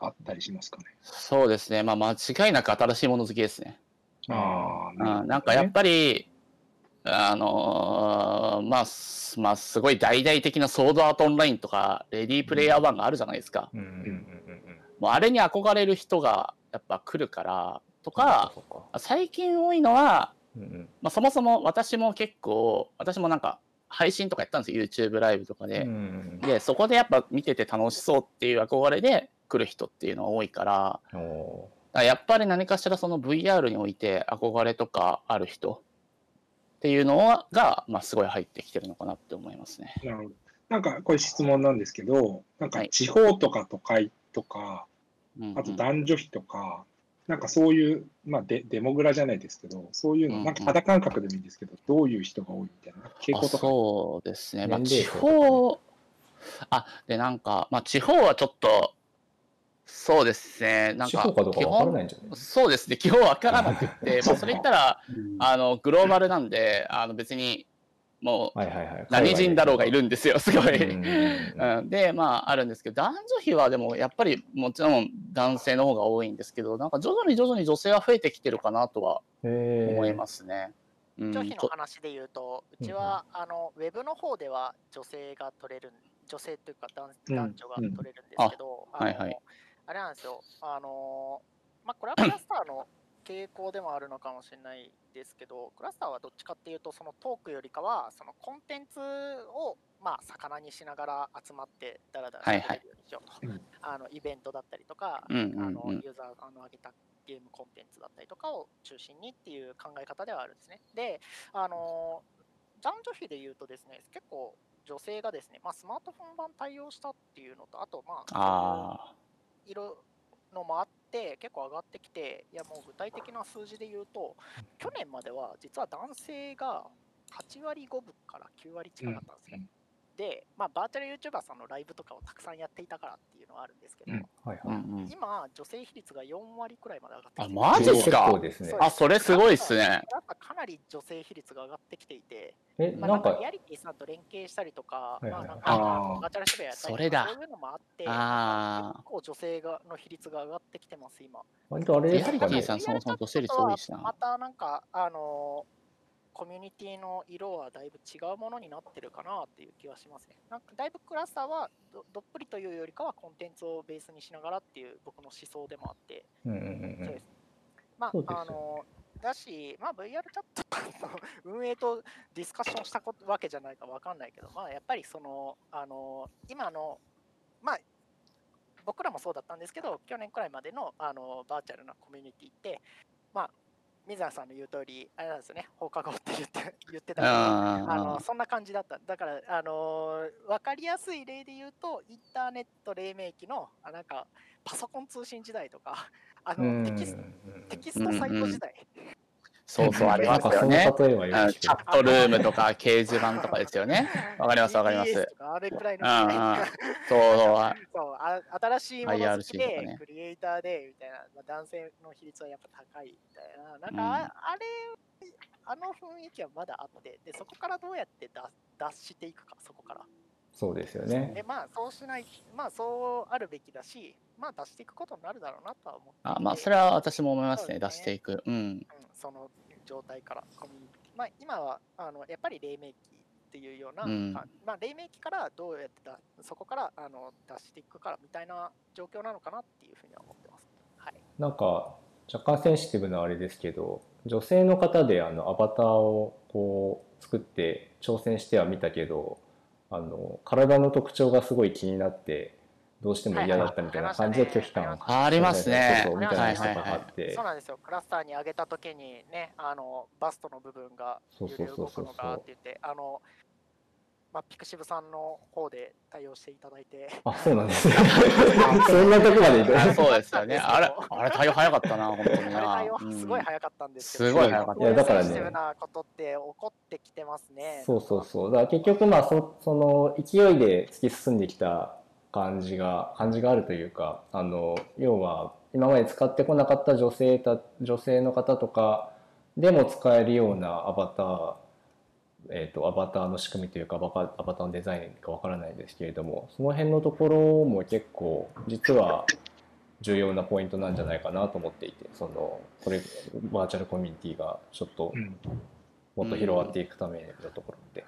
あったりしますかね？そうですね。まあ、間違いなく新しいもの好きですね。ああ、うん、なんかやっぱり、あのーまあ、すまあ、すごい大々的なソードアートオンラインとか、レディープレイヤー1があるじゃないですか。うん。うんうんうんもうあれに憧れる人がやっぱ来るから、とか、最近多いのは、うんうん。まあ、そもそも私も結構、私もなんか配信とかやったんですよ、YouTube ライブとかで。うんで、そこでやっぱ見てて楽しそうっていう憧れで来る人っていうのは多いから、うんおらやっぱり何かしらその VR において憧れとかある人っていうのが、まあ、すごい入ってきてるのかなって思いますね。なるほど。なんか、これ質問なんですけど、なんかはい地方とか都会とか、うんうんあと男女比とか、なんかそういう、まあデ、デモグラじゃないですけど、そういうの、うんうんなんか肌感覚でもいいんですけど、どういう人が多いみたいな傾あ向とか。そうですね。まあ、地方、あ、で、なんか、まあ、地方はちょっと、そうですね。なんか、地方かどうか基わから本ないんじゃない？そうですね。基本わからなくって、まあ、それ言ったら、うん。あの、グローバルなんで、あの、別に、もう。何人だろうがいるんですよ、すごい。で、まあ、あるんですけど、男女比はでも、やっぱり、もちろん男性の方が多いんですけど、なんか徐々に徐々に女性は増えてきてるかなとは思いますね。うん。女子のと話で言うと、うちは、あのウェブの方では女性が取れる、女性というか男女が取れるんですけど、あのはいはいあれなんですよ、あのまあ、これはクラスターの傾向でもあるのかもしれないですけど、クラスターはどっちかっていうと、そのトークよりかは、そのコンテンツを、まあ、魚にしながら集まって、だらだらはいはい喋れるようにしようと、うん。あのイベントだったりとか、うんうんうん。あのユーザーの上げたゲームコンテンツだったりとかを中心にっていう考え方ではあるんですね。で、あの男女比で言うとですね、結構女性がですね、まあ、スマートフォン版対応したっていうのと、あと、まあ、あいろのもあって、結構上がってきて、いやもう具体的な数字で言うと、去年までは実は男性が8割5分から9割近かったんですね。で、まあ、バーチャル YouTuber さんのライブとかをたくさんやっていたからっていうのはあるんですけど、うんはいあ、うんはい。うん。今、女性比率が4割くらいまで上がってあ、きてマジっすか？結構ですねそう。あ、それすごいっすね。やっぱかなり女性比率が上がってきていて、え、まあ、なかなんんかリアリティさんと連携したりとか、はいはいはいまあなんかバーチャル渋谷やったりとかそれだそういうのもあって、あー結構女性がの比率が上がってきてます、今。割とあれでリアリテすかね。ィさんそもそも女性率多いしなまたなんか、あのーコミュニティの色はだいぶ違うものになってるかなっていう気はしますね。なんかだいぶクラスターはどどっぷりというよりかはコンテンツをベースにしながらっていう僕の思想でもあって、うんうんうんそうです。まあ、ねあのだし、まあ、VR チャットの運営とディスカッションしたことわけじゃないかわかんないけど、まあ、やっぱりその、あの今の、まあ、僕らもそうだったんですけど、去年くらいまでのあのバーチャルなコミュニティって、まあ、水谷さんの言う通り、あれなんですよね、放課後って言って言ってたけどああのそんな感じだった。だから、あのー分かりやすい例で言うと、インターネット黎明期のあなんかパソコン通信時代とか、あうん。のテキステキストサイト時代、そうそう、ありますなんかそのよね。例えはよチャットルームとか掲示板とかですよね。わかりますわかりますと。かあれくらいのうん時代うんそうそうあそうあ新しいもの好 IRC きとかで、ねクリエイターでみたいな、まあ、男性の比率はやっぱ高いみたいな、なんかあ,、うんあれ、あの雰囲気はまだあって、でそこからどうやって脱脱していくか、そこから。そうですよね。で、まあ、そうしない、まあ、そうあるべきだし、まあ、出していくことになるだろうなとは思ってあまあ、それは私も思いますね。ね出していく。うん。うん、その状態からコミュニティ、まあ、今はあのやっぱり黎明期っていうような、うんかまあ、黎明期からどうやってだそこからあの出していくかみたいな状況なのかなっていうふうには思ってます。はい、なんか若干センシティブなあれですけど女性の方であのアバターをこう作って挑戦してはみたけどあの体の特徴がすごい気になってどうしても嫌だったみたいな感じで拒否感をありますね。そうそうみたいなのとかあって。そうなんですよ、クラスターに上げたときにね、あのバストの部分がそう揺れ動そうそう。そうくのがって言って、あのまあ、ピクシブさんの方で対応していただいて、あそうなんですね。そんなとこまで行く。あそうですよね。あれ、あれ対応早かったな、本当に。対応うん。すごい早かったんですけど、すごい早かった。いやだからね。なことって起こってきてますね。そうそうそう。だから結局まあそその勢いで突き進んできた感じが感じがあるというかあの要は今まで使ってこなかった女性た女性の方とかでも使えるようなアバター、えー、とアバターの仕組みというかアバタアバターのデザインかわからないですけれどもその辺のところも結構実は重要なポイントなんじゃないかなと思っていてそのこれバーチャルコミュニティがちょっとうんもっと広がっていくためのところって。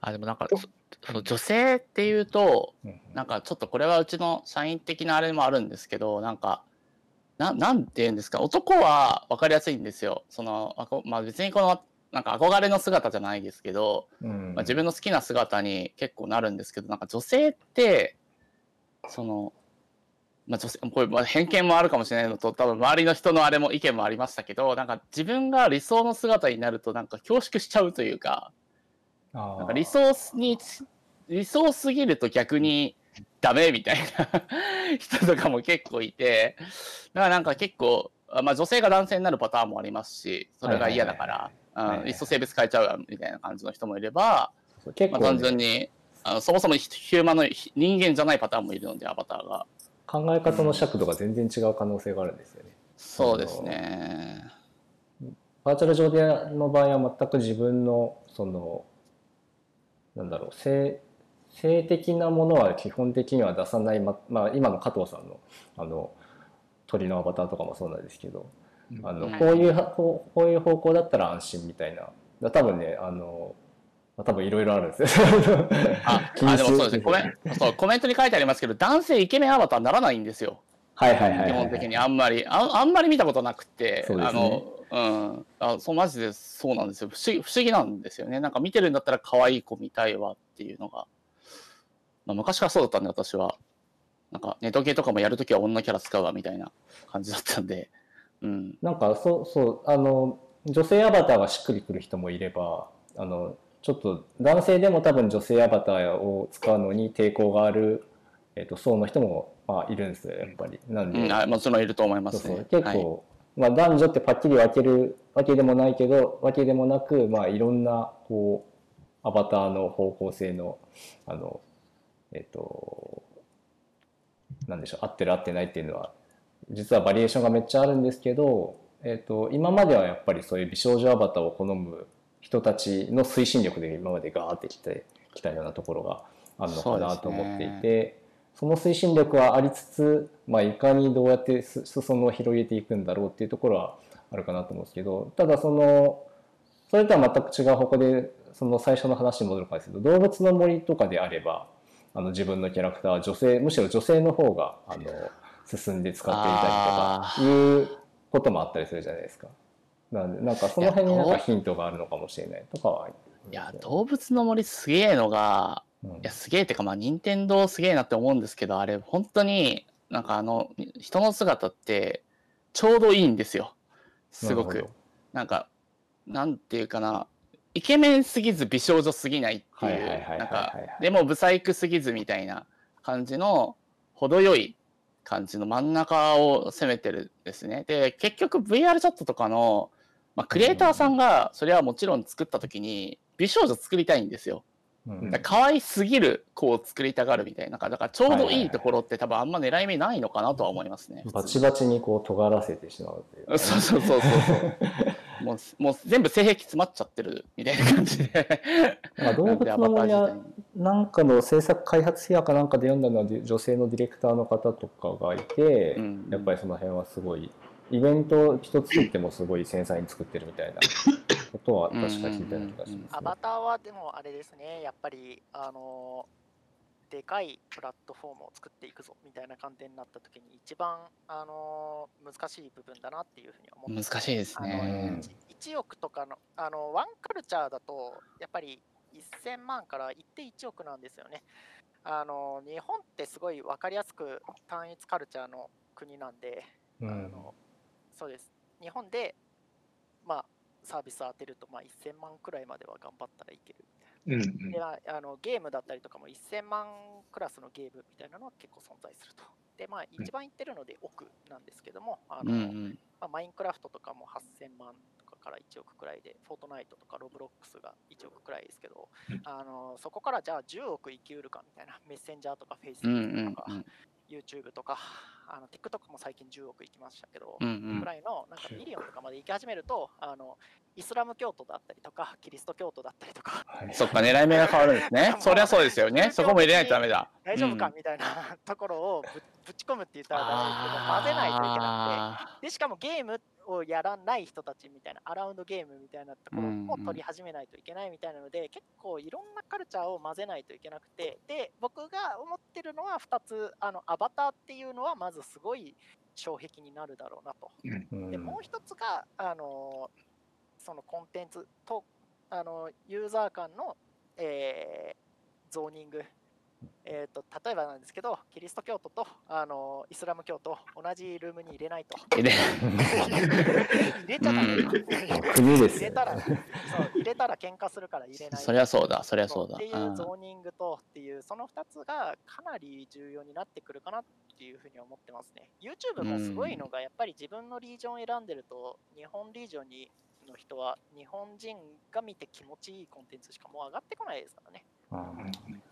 あ、でもなんか、そその女性っていうと、うん。なんかちょっとこれはうちの社員的なあれもあるんですけど、なんか、ななんて言うんですか、男は分かりやすいんですよ。その、まあ別にこの、なんか憧れの姿じゃないですけど、うん。まあ、自分の好きな姿に結構なるんですけど、なんか女性って、その、まあ、女性これまあ偏見もあるかもしれないのと多分周りの人のあれも意見もありましたけどなんか自分が理想の姿になるとなんか恐縮しちゃうというかなんか理想に理想すぎると逆にダメみたいな人とかも結構いてだからなんか結構、あまあ、女性が男性になるパターンもありますしそれが嫌だからはいはいはい。うんいっそ性別変えちゃうわみたいな感じの人もいれば、まあ、そう結構、単純ね、にあのそもそもヒヒューマンのひ人間じゃないパターンもいるのでアバターが。考え方の尺度が全然違う可能性があるんですよね。そうですね。バーチャル上での場合は全く自分のそのなんだろう性性的なものは基本的には出さない、ままあ、今の加藤さんのあの鳥のアバターとかもそうなんですけどうん。あのうんこういうはこうこういう方向だったら安心みたいなだ多分ねあのまあ多分いろいろあるんですよ。あ あでもそうですね。コメそうコメントに書いてありますけど男性イケメンアバターにならないんですよはいはいはいはい、基本的にあんまりああんまり見たことなくて、そうですね。あのうん。あそうマジでそうなんですよ。不思議不思議なんですよね。なんか見てるんだったら可愛い子見たいわっていうのが、まあ、昔からそうだったんで私は。なんかネトゲとかもやるときは女キャラ使うわみたいな感じだったんで。うん。なんかそうそうあの女性アバターがしっくりくる人もいればあのちょっと男性でも多分女性アバターを使うのに抵抗がある、えっと層の人も、まあ、いるんですよやっぱり。なんで、うん、あもちろんいると思いまそうそう。すね結構、はい。まあ、男女ってパッキリ分けるわけでもないけどわけでもなく、まあ、いろんなこうアバターの方向性のあのえっ、となんでしょう合ってる合ってないっていうのは実はバリエーションがめっちゃあるんですけど、えっと今まではやっぱりそういう美少女アバターを好む人たちの推進力で今までガーってきてきたようなところがあるのかなと思っていそうて。その推進力はありつつ、まあ、いかにどうやってす裾野を広げていくんだろうっていうところはあるかなと思うんですけどただそのそれとは全く違う方向でその最初の話に戻るかですけど動物の森とかであればあの自分のキャラクターは女性むしろ女性の方があの進んで使っていたりとかいうこともあったりするじゃないですか。なんでなんかその辺になんかヒントがあるのかもしれないとかは。いや動物の森すげえのがうんいやすげえってかまあ任天堂すげえなって思うんですけどあれ本当になんかあの人の姿ってちょうどいいんですよ。すごく。なんかなんていうかなイケメンすぎず美少女すぎないってはいうなんかでもブサイクすぎずみたいな感じの程よい感じの真ん中を攻めてるんですね。で結局 VR チャットとかの、まあ、クリエイターさんがそれはもちろん作った時に美少女作りたいんですようんだから可愛すぎる子を作りたがるみたいな、だからちょうどいいところって多分あんま狙い目ないのかなとは思いますね。バチバチにこう尖らせてしまうというかね、そうそうそうそう。もうもう全部性癖詰まっちゃってるみたいな感じで。動物の森はなんかの制作開発費やかなんかで読んだのはで女性のディレクターの方とかがいて、うんやっぱりその辺はすごいイベント一つとってもすごい繊細に作ってるみたいな ことは確か聞いたような気がします、ね。アバターはでもあれですね、やっぱり、あのでかいプラットフォームを作っていくぞみたいな観点になった時に一番、あの難しい部分だなっていうふうには思って。ます難しいですね。1億とかのあのワンカルチャーだとやっぱり1000万から1.1億なんですよね。あの日本ってすごい分かりやすく単一カルチャーの国なんで、うん。あのそうです。日本で、まあ、サービスを当てると、まあ、1000万くらいまでは頑張ったらいけるああのゲームだったりとかも1000万クラスのゲームみたいなのは結構存在すると。で、まあ、一番言ってるので億なんですけども、あのうんうん。まあ、マインクラフトとかも8000万とかから1億くらいで、フォートナイトとかロブロックスが1億くらいですけど、うん。あのそこからじゃあ10億生きうるかみたいな、メッセンジャーとかうんう Facebook ん。とか、YouTube とか、あの TikTok も最近10億いきましたけど、うんうんくらいのなんかミリオンとかまで行き始めると、あのイスラム教徒だったりとか、キリスト教徒だったりとか、はいそっか、狙い目が変わるんですね。そりゃそうですよね。そこも入れないとダメだ。大丈夫か、うんみたいなところをぶぶち込むって言ったらダメですけど、混ぜないといけなくて。あでしかもゲームをやらない人たちみたいなアラウンドゲームみたいなところもうんうん取り始めないといけないみたいなので、結構いろんなカルチャーを混ぜないといけなくてで僕が思ってるのは2つあのアバターっていうのはまずすごい障壁になるだろうなと。うんでもう一つがあのそのコンテンツとあのユーザー間の、えーゾーニングえー、と例えばなんですけど、キリスト教徒とあのイスラム教徒同じルームに入れないと。入れ 入れちゃダメだ。国ですよ入れたら、そう入れたら喧嘩するから入れない。そりゃそうだ、そりゃそうだ。っていうゾーニングとっていうその2つがかなり重要になってくるかなっていうふうに思ってますね。YouTube もすごいのがやっぱり自分のリージョンを選んでると日本リージョンにの人は日本人が見て気持ちいいコンテンツしかもう上がってこないですからね。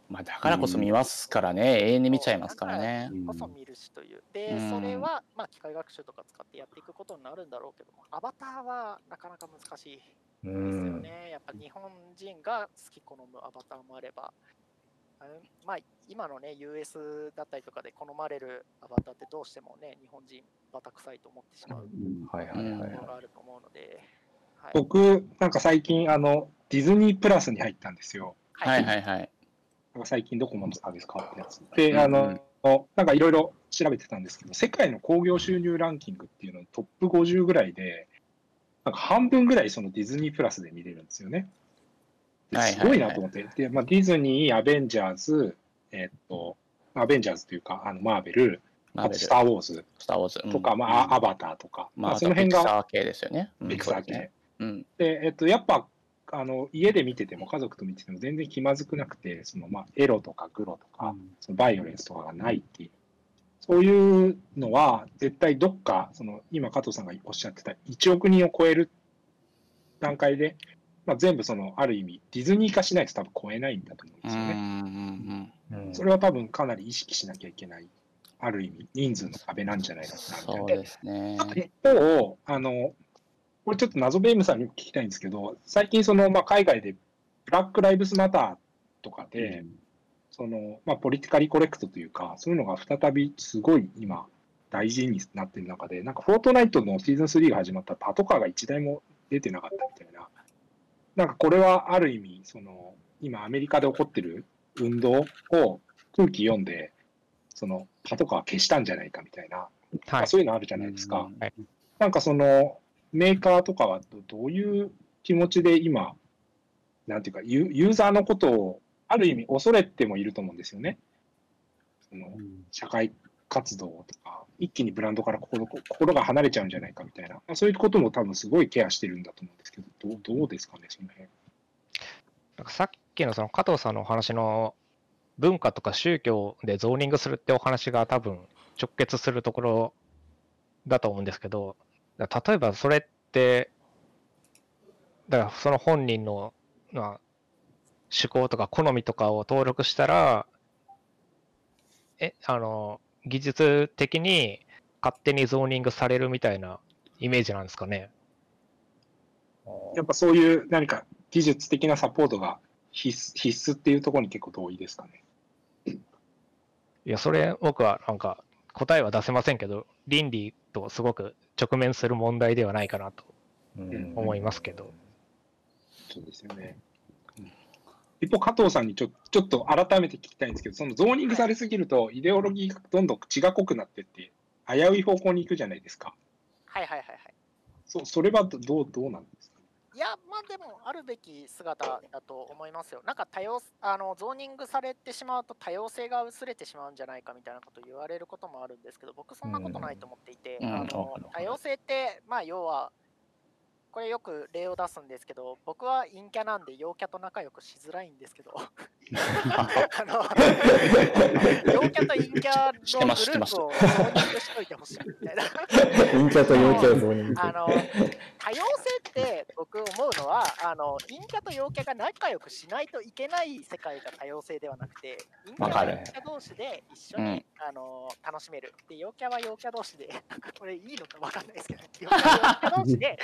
まあ、だからこそ見ますからね、永遠に見ちゃいますからね。だからこそ見るしという。で、うんそれはまあ機械学習とか使ってやっていくことになるんだろうけども、アバターはなかなか難しい。うですよん。ね。やっぱ日本人が好き好むアバターもあれば、まあ、今のね、US だったりとかで好まれるアバターってどうしてもね、日本人バタ臭いと思ってしまうはいはいはいはいところがあると思うので、はい。僕、なんか最近、あの、ディズニープラスに入ったんですよ。はいはいはい。最近ドコモのサービス変わったやつ。で、うんあの、なんかいろいろ調べてたんですけど、世界の興行収入ランキングっていうのトップ50ぐらいで、なんか半分ぐらいそのディズニープラスで見れるんですよね。ですごいなと思って。で、まあ、ディズニー、アベンジャーズ、えっと、アベンジャーズというか、あのマーベル、あとスター・ウォーズスター・ウォーズとか、まあ、アバターとか、まあ、その辺がクサー系ですよね。うんピクサー系。で、えっと、やっぱ、あの、家で見てても、家族と見てても全然気まずくなくて、その、まあ、エロとかグロとか、そのバイオレンスとかがないっていう、そういうのは、絶対どっか、その、今、加藤さんがおっしゃってた1億人を超える段階で、まあ、全部その、ある意味、ディズニー化しないと多分超えないんだと思うんですよね。それは多分かなり意識しなきゃいけない、ある意味、人数の壁なんじゃないかな。そうですね。一方、あの、これちょっと謎ベイムさんに聞きたいんですけど、最近その、まあ、海外でブラック・ライブスマターとかで、その、まあ、ポリティカリコレクトというか、そういうのが再びすごい今、大事になってる中で、なんか、フォートナイトのシーズン3が始まったらパトカーが一台も出てなかったみたいな。なんか、これはある意味、その、今、アメリカで起こってる運動を空気読んで、その、パトカー消したんじゃないかみたいな、はい。まあ、そういうのあるじゃないですか。うん。はい。なんかそのメーカーとかはどどういう気持ちで今、なんていうかユ、ユーザーのことをある意味恐れてもいると思うんですよね。その社会活動とか、一気にブランドから心心が離れちゃうんじゃないかみたいな、まあそういうことも多分すごいケアしてるんだと思うんですけど、どうどうですかね、その辺。なんかさっきのその加藤さんのお話の文化とか宗教でゾーニングするってお話が多分直結するところだと思うんですけど、例えばそれって、だからその本人の、まあ、趣向とか好みとかを登録したら、え、あの、技術的に勝手にゾーニングされるみたいなイメージなんですかね？やっぱそういう何か技術的なサポートが必須必須っていうところに結構同意ですかね。いや、それ僕はなんか答えは出せませんけど、倫理とすごく直面する問題ではないかなとうん思いますけど。そうですよね。一方、加藤さんにちょちょっと改めて聞きたいんですけど、そのゾーニングされすぎると、イデオロギーがどんどん血が濃くなってって、危うい方向に行くじゃないですか。はいはいはいはい。そそれはどどうどうなんです？かいや、まあでも、あるべき姿だと思いますよ。なんか多様、あの、ゾーニングされてしまうと多様性が薄れてしまうんじゃないかみたいなこと言われることもあるんですけど、僕そんなことないと思っていて、うんあのうん多様性って、まあ要は、これよく例を出すんですけど、僕は陰キャなんで陽キャと仲良くしづらいんですけど、あの陽キャと陰キャのグループをゾーニングしといてほしいみたいな。陰キャと陽キャをゾーニング。するあの多様性って僕思うのはあの陰キャと陽キャが仲良くしないといけない世界が多様性ではなくて陰キャは陰キャ同士で一緒に、あの楽しめる。で陽キャは陽キャ同士で これいいのかわかんないですけど陽キャは陽キャ同士で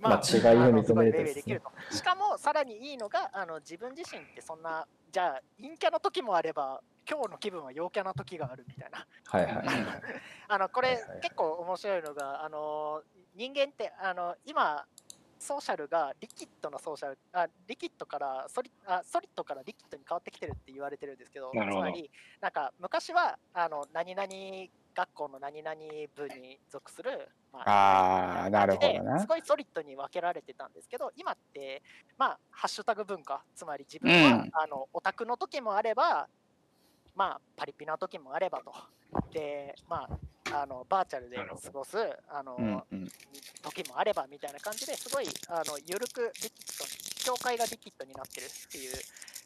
まあ違いを認めるできると。しかもさらにいいのがあの自分自身ってそんなじゃあ陰キャの時もあれば今日の気分は陽キャな時があるみたいな。はいはいはい。あのこれはいはい結構面白いのがあの人間ってあの今ソーシャルがリキッドなソーシャルあリキッドからソリあソリッドからリキッドに変わってきてるって言われてるんですけど。つまりなんか昔はあの何々学校の何々部に属する、まあーなるほどね感じですごいソリッドに分けられてたんですけど今ってまあハッシュタグ文化つまり自分は、うん。あのオタクの時もあればまあ、パリピな時もあればと。で、まあ、あのバーチャルで過ごすあの、うんうん。時もあればみたいな感じですごいあの緩くリキッド境界がリキッドになってるっていう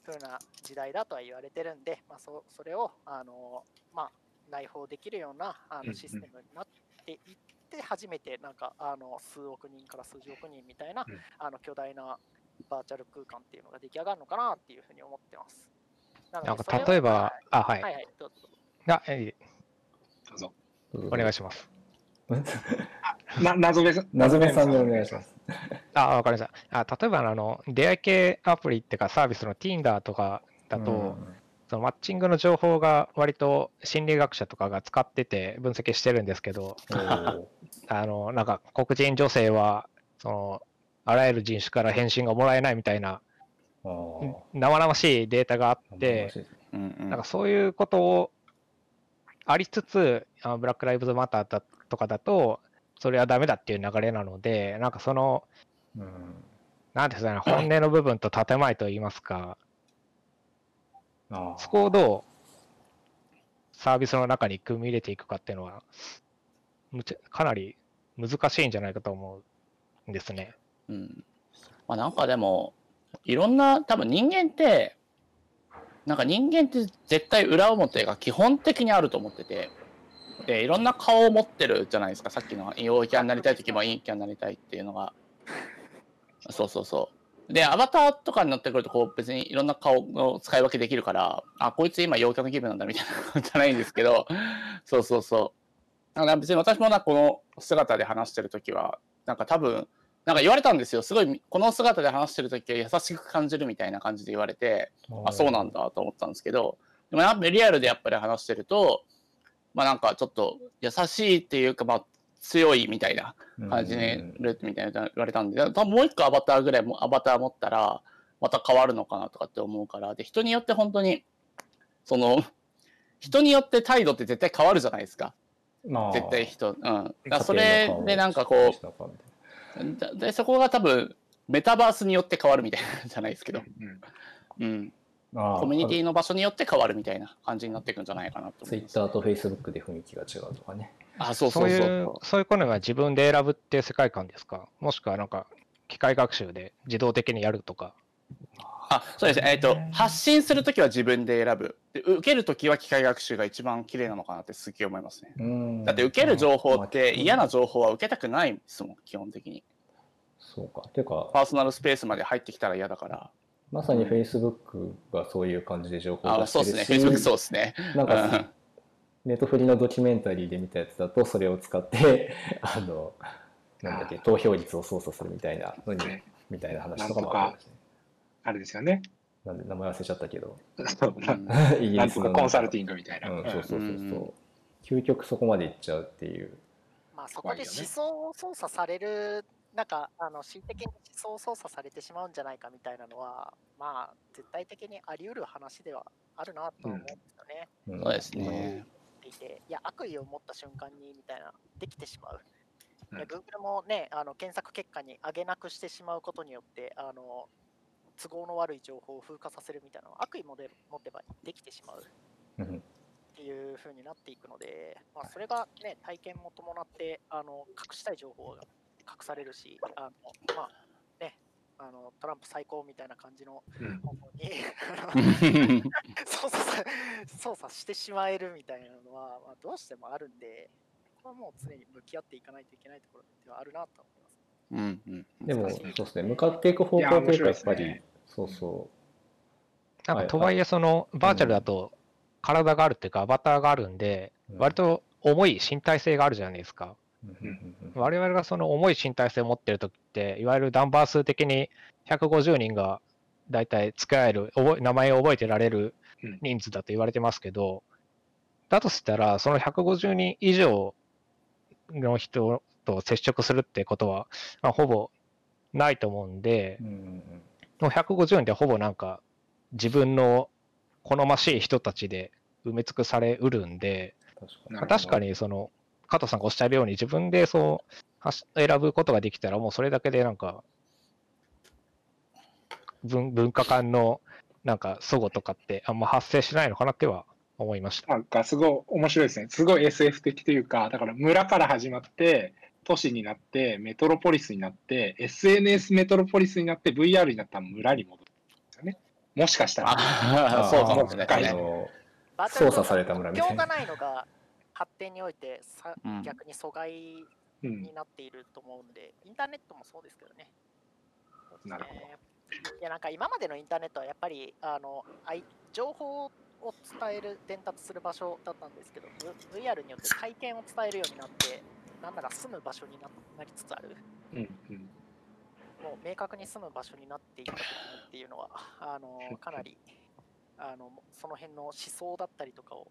風な時代だとは言われてるんで、まあ、そそれをあの、まあ、内包できるようなあうんうんのシステムになっていって初めてなんかあの数億人から数十億人みたいな、うんあの巨大なバーチャル空間っていうのが出来上がるのかなっていうふうに思ってます。なんか例えば、あ、は。はいいはい、どうぞどうぞが、えどうぞ。ーお願いします。な、謎べさん。謎めさんでお願いします。あ、わかりました。あ例えば、あの、出会い系アプリっていうかサービスの Tinder とかだと、そのマッチングの情報が割と心理学者とかが使ってて分析してるんですけど、あの、なんか黒人女性は、その、あらゆる人種から返信がもらえないみたいな生々しいデータがあってなんかそういうことをありつつ、あのブラック・ライブズ・マターだとかだと、それはダメだっていう流れなので、なんかその、うん。なんていうんですかね、本音の部分と建前といいますか、そこをどうサービスの中に組み入れていくかっていうのは、むちゃかなり難しいんじゃないかと思うんですね。うんまあ、なんかでも、いろんな、多分人間って、なんか人間って絶対裏表が基本的にあると思ってて、で、いろんな顔を持ってるじゃないですか。さっきの陽キャになりたい時も陰キャになりたいっていうのが。そうそうそう。で、アバターとかになってくると、こう別にいろんな顔を使い分けできるから、あ、こいつ今陽キャの気分なんだみたいなじゃないんですけど、そうそうそう。だから別に私もな、この姿で話してる時は、なんか多分、なんか言われたんですよ。すごい、この姿で話してる時は優しく感じるみたいな感じで言われて、あ、そうなんだと思ったんですけど、でもやっぱりリアルでやっぱり話してると、まあなんかちょっと優しいっていうか、まあ強いみたいな感じにるみたいな言われたんで、多分もう一個アバターぐらいもアバター持ったら、また変わるのかなとかって思うから、で、人によって本当に、その、人によって態度って絶対変わるじゃないですか。まあ絶対人。うん。そ家れでなんかこうででそこが多分メタバースによって変わるみたいなじゃないですけど、うんうん、コミュニティの場所によって変わるみたいな感じになっていくんじゃないかなと思います。ツイッターとフェイスブックで雰囲気が違うとかね。あ、そうそそううそういう、そういうのは自分で選ぶっていう世界観ですか？もしくはなんか、機械学習で自動的にやるとか。あ、そうですね。えっ、と、発信するときは自分で選ぶ。で受けるときは機械学習が一番綺麗なのかなってすっげえ思いますね。うんだって受ける情報って嫌な情情報は受けたくないですもん、基本的に。そうか。ていうか、パーソナルスペースまで入ってきたら嫌だから。まさにフェイスブックがそういう感じで情報をあ、出してるそうですね。Facebook し、そうですね。なんかうんネットフリのドキュメンタリーで見たやつだと、それを使って、あの、なんだっけ、投票率を操作するみたいなのに、ねみたいな話とかもあるんですね。あれですよね。なんで名前忘れちゃったけど、イギリスのかコンサルティィングみたいな。うん、そうそうそうそう、うん究極そこまでいっちゃうっていう。まあ、そこで思想を操作される、なんか、あの、恣意的に思想を操作されてしまうんじゃないかみたいなのは、まあ、絶対的にあり得る話ではあるなとは思うんですよね。うんそうですね。いて、いや、悪意を持った瞬間にみたいな、できてしまう。うん Google もね、あの検索結果に上げなくしてしまうことによって、あの都合の悪い情報を風化させるみたいな悪意もで持てばできてしまううんっていう風になっていくので、まあ、それが、ね、体験も伴ってあの隠したい情報が隠されるし、あのまあね、あのトランプ最高みたいな感じのうん方向に 操作さ操作してしまえるみたいなのは、まあ、どうしてもあるんで、これはもう常に向き合っていかないといけないところではあるなと思います。うんうん。でも、そうですね、向かっていく方向というか、やっぱり、ねそうそなんかはいとはいえ、そのバーチャルだと体があるっていうか、アバターがあるんで、う。割と重い身体性があるじゃないですか。我々がその重い身体性を持ってるときって、いわゆるダンバー数的に150人が大体付き合える、覚え名前を覚えてられるうん。人数だと言われてますけど、だとしたら、その150人以上の人と接触するってことは、まあ、ほぼないと思うんでもう150人でほぼなんか自分の好ましい人たちで埋め尽くされうるんで、確かにその加藤さんがおっしゃるように自分でそうはし選ぶことができたらもうそれだけでなんか文文化間のなんか齟齬とかってあんま発生しないのかなっては思いました。なんかすごい面白いですね。すごい SF 的というか、だから村から始まって、都市になって、メトロポリスになって、SNS メトロポリスになって、VR になったら村に戻るんですよね。もしかしたら。あそうかもしれないですね。操作された村みたいなないのが発展においてさ、うん。逆に阻害うん。になっていると思うんで、インターネットもそうですけどね。そうですね。なるほど。いやなんか今までのインターネットはやっぱりあの情報を伝える伝達する場所だったんですけど VR によって体験を伝えるようになってなんなら住む場所にななりつつある。うんうん。もう明確に住む場所になっていった時にっていうのはあのかなりあのその辺の思想だったりとかを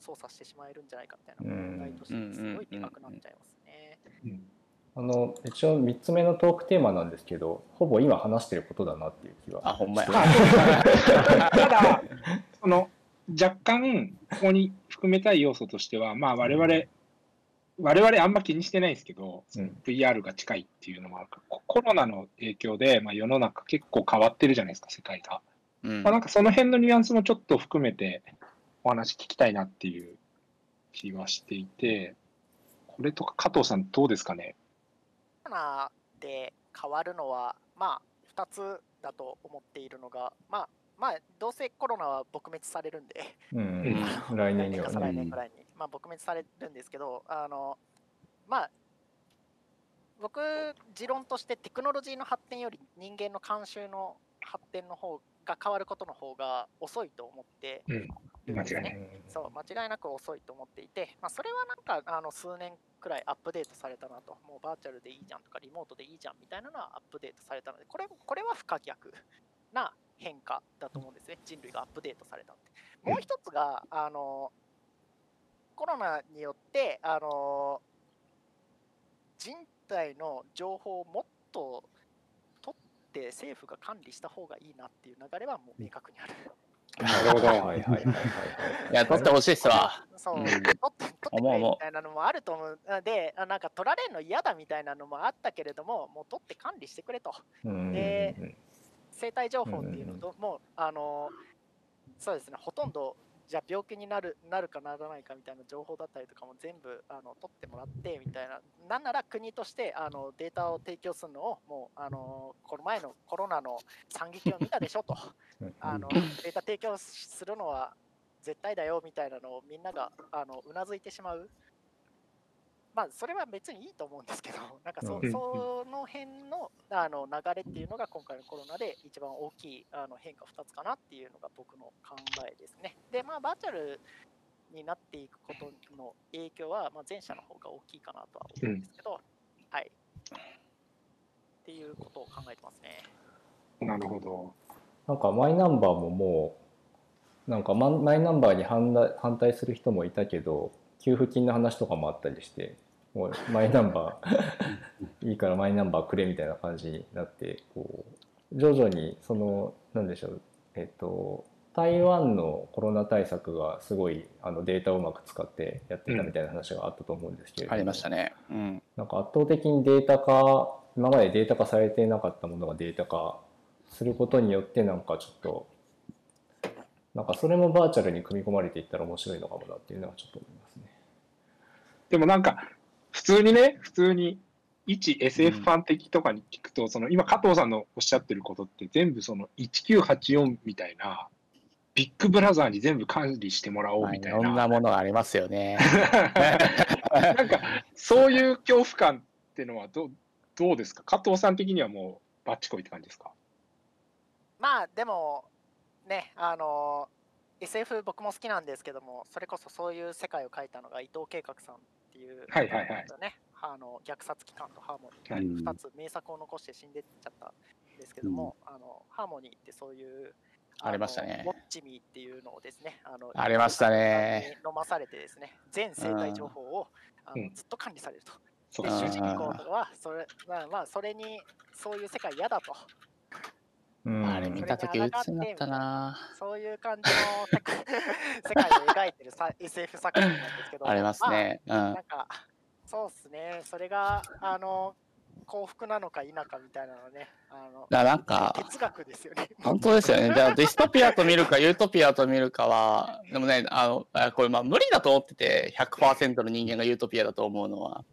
操作してしまえるんじゃないかみたいな問題としてすごいでかくなっちゃいますね。うんあの一応3つ目のトークテーマなんですけどほぼ今話してることだなっていう気はあほんまや。ただ、その若干、ここに含めたい要素としては、まあ、我々、我々あんま気にしてないんですけど、うん。VR が近いっていうのもあるから、ココロナの影響で、まあ、世の中結構変わってるじゃないですか、世界が。うん。まあ、なんかその辺のニュアンスもちょっと含めてお話聞きたいなっていう気はしていて、これとか加藤さんどうですかね？コロナで変わるのは、まあ、2つだと思っているのが、まあ、まあ、どうせコロナは撲滅されるんで、うん。うん、来年には来ね。年くらいに、まあ、撲滅されるんですけど、あのまあ、僕、持論としてテクノロジーの発展より人間の慣習の発展の方が変わることの方が遅いと思ってうんるんですね。間違いない。そう間違いなく遅いと思っていて、まあ、それはなんかあの数年くらいアップデートされたなと、もうバーチャルでいいじゃんとか、リモートでいいじゃんみたいなのはアップデートされたので、これこれは不可逆な変化だと思うんですね、人類がアップデートされたって。もう一つが、あのコロナによって、あの人体の情報をもっと取って政府が管理した方がいいなっていう流れはもう明確にある。なるほど。はいはいはいはい や、取ってほしいっすわ。そう、うん取って取ってくれ思う思うみたいなのもあると思う。あで、あなんか取られるの嫌だみたいなのもあったけれども、もう取って管理してくれと。で生体情報っていうのと、もう、あのそうですね、ほとんど、じゃあ病気になるなるかならないかみたいな情報だったりとかも全部あの取ってもらってみたいな、なんなら国としてあのデータを提供するのを、もうあのこの前のコロナの惨劇を見たでしょと。うんあのデータ提供するのは絶対だよみたいなのをみんながあのうなずいてしまう。まあ、それは別にいいと思うんですけど、なんかそ,、うんその辺のあの流れっていうのが今回のコロナで一番大きいあの変化2つかなっていうのが僕の考えですね。で、まあ、バーチャルになっていくことの影響は、まあ、前者の方が大きいかなとは思うんですけど、はい。っていうことを考えてますね。なるほど。なんかマイナンバーももうなんかマイナンバーに反対反対する人もいたけど給付金の話とかもあったりしてもうマイナンバーいいからマイナンバーくれみたいな感じになってこう徐々にそのなんでしょうえっと台湾のコロナ対策がすごいあのデータをうまく使ってやってたみたいな話があったと思うんですけれども、ありましたね。うん。なんか圧倒的にデータ化今までデータ化されていなかったものがデータ化することによってなんかちょっとなんかそれもバーチャルに組み込まれていったら面白いのかもなっていうのはちょっと思いますね。でもなんか、普通にね、普通に、一 SF ファン的とかに聞くと、その今加藤さんのおっしゃってることって全部その1984みたいな、ビッグブラザーに全部管理してもらおまあ、うみたいな。いろんなものがありますよね。なんか、そういう恐怖感ってのはどうどうですか？加藤さん的にはもうバッチコイって感じですか？まあでもねあの SF 僕も好きなんですけどもそれこそそういう世界を描いたのが伊藤計画さんっていうはいはいはい。あの虐殺機関とハーモニー、はい2つ名作を残して死んでっちゃったんですけども、あのハーモニーってそういうありましたね。ウォッチミーっていうのをですねあのありましたね。飲まされてですね全生体情報をあのうんずっと管理されると。そうであー主人公はそれまあまあそれにそういう世界嫌だとうんあれ見たとき鬱になったな。そういう感じの 世界を描いてるさ SF 作品なんですけど、ありますね。うんまあ。なんか、そうですね、それが、あの、幸福なのか否かみたいなのね、あのなんか、哲学ですよね。本当ですよね。じゃあ、ディストピアと見るか、ユートピアと見るかは、でもね、あの、あこれ、まあ、無理だと思ってて、100%の人間がユートピアだと思うのは、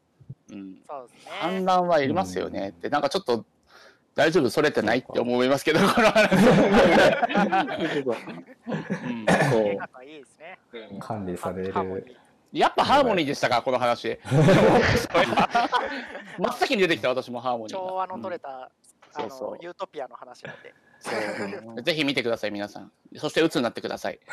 うん。そうですね。判断はいりますよねって、なんかちょっと、大丈夫、それてないって思いますけど、この話。うんそう哲学はいいですね。管理されるやっぱハーモニーでしたか、この話。真っ先に出てきた私もハーモニーが。調和の取れた、あそうそうのユートピアの話なんで。ぜひ見てください、皆さん。そして、鬱になってください。い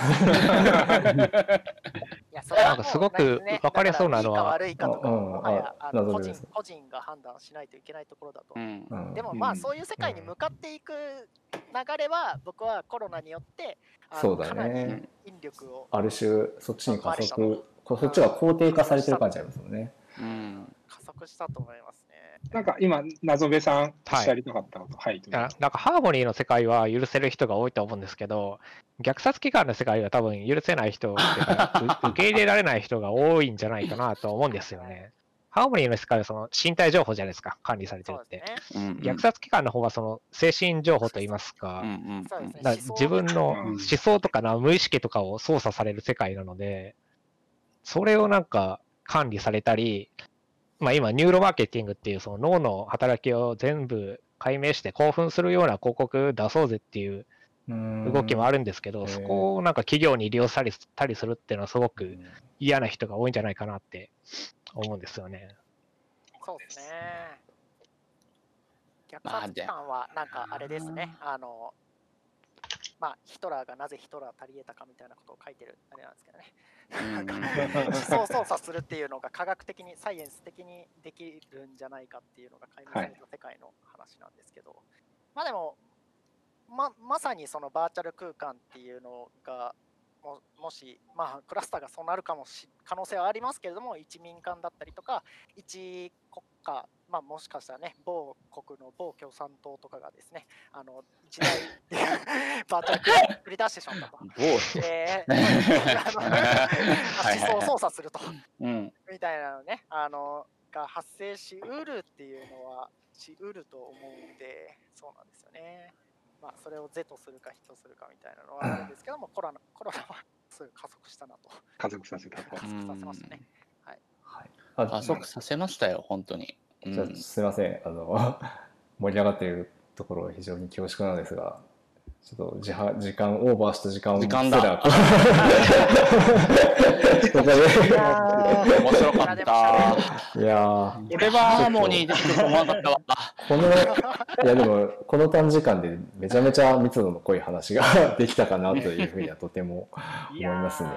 や、それなんかすごくね分かりそうなのは悪いかとか、もはやあの個人個人が判断しないといけないところだとう。ん。うんでもまあうんそういう世界に向かっていく流れは僕はコロナによってそうだかなりね引力をある種そっちに加速こそっちは肯定化されてる感じありますもんねうん。加速したと思いますね。なんか今、謎部さん、はいおっしゃりたかったこと、はい。いやなんかハーモニーの世界は許せる人が多いと思うんですけど、虐殺期間の世界は多分許せない人っていうか、う受け入れられない人が多いんじゃないかなと思うんですよね。ハーモニーの世界はその身体情報じゃないですか、管理されてるってそうで。すね。うん虐殺期間の方はその精神情報といいますかうん、うんそうですねだから自分のうん思想とかな無意識とかを操作される世界なので、それをなんか管理されたり、まあ今、ニューロマーケティングっていうその脳の働きを全部解明して興奮するような広告出そうぜっていう動きもあるるんですけど、そこをなんか企業に利用したりしたりするっていうのはすごく嫌な人が多いんじゃないかなって思うんですよね。そうですね。虐まあ殺期間はなんかあれですね。あのまあヒトラーがなぜヒトラー足りえたかみたいなことを書いてるあれなんですけどね。なんか思想操作するっていうのが科学的にサイエンス的にできるんじゃないかっていうのが解明された世界の話なんですけど、まあでもままさにそのバーチャル空間っていうのがももし、まあ、クラスターがそうなるかもし可能性はありますけれども一民間だったりとか一国家、まあ、もしかしたらね某国の某共産党とかがですねあの時代 バーチャルを繰り出してしまったと。どうであのはいはい思想操作するとうん。みたいなのねあのが発生しうるっていうのはしうると思うんでそうなんですよね。まあそれを是とするか非とするかみたいなのはあるんですけどもコロナコロナはすぐ加速したなと家族させたと。加速させましたね。はい加あ速させましたよ、本当に。うんじゃあすみませんあの 盛り上がっているところ非常に恐縮なんですがちょっと時は時間オーバーした時間す時間だら ここで面白かった。いやー俺はハーモニーできると思わなかったわ。このいやでもこの短時間でめちゃめちゃ密度の濃い話が できたかなというふうにはとても思いますね。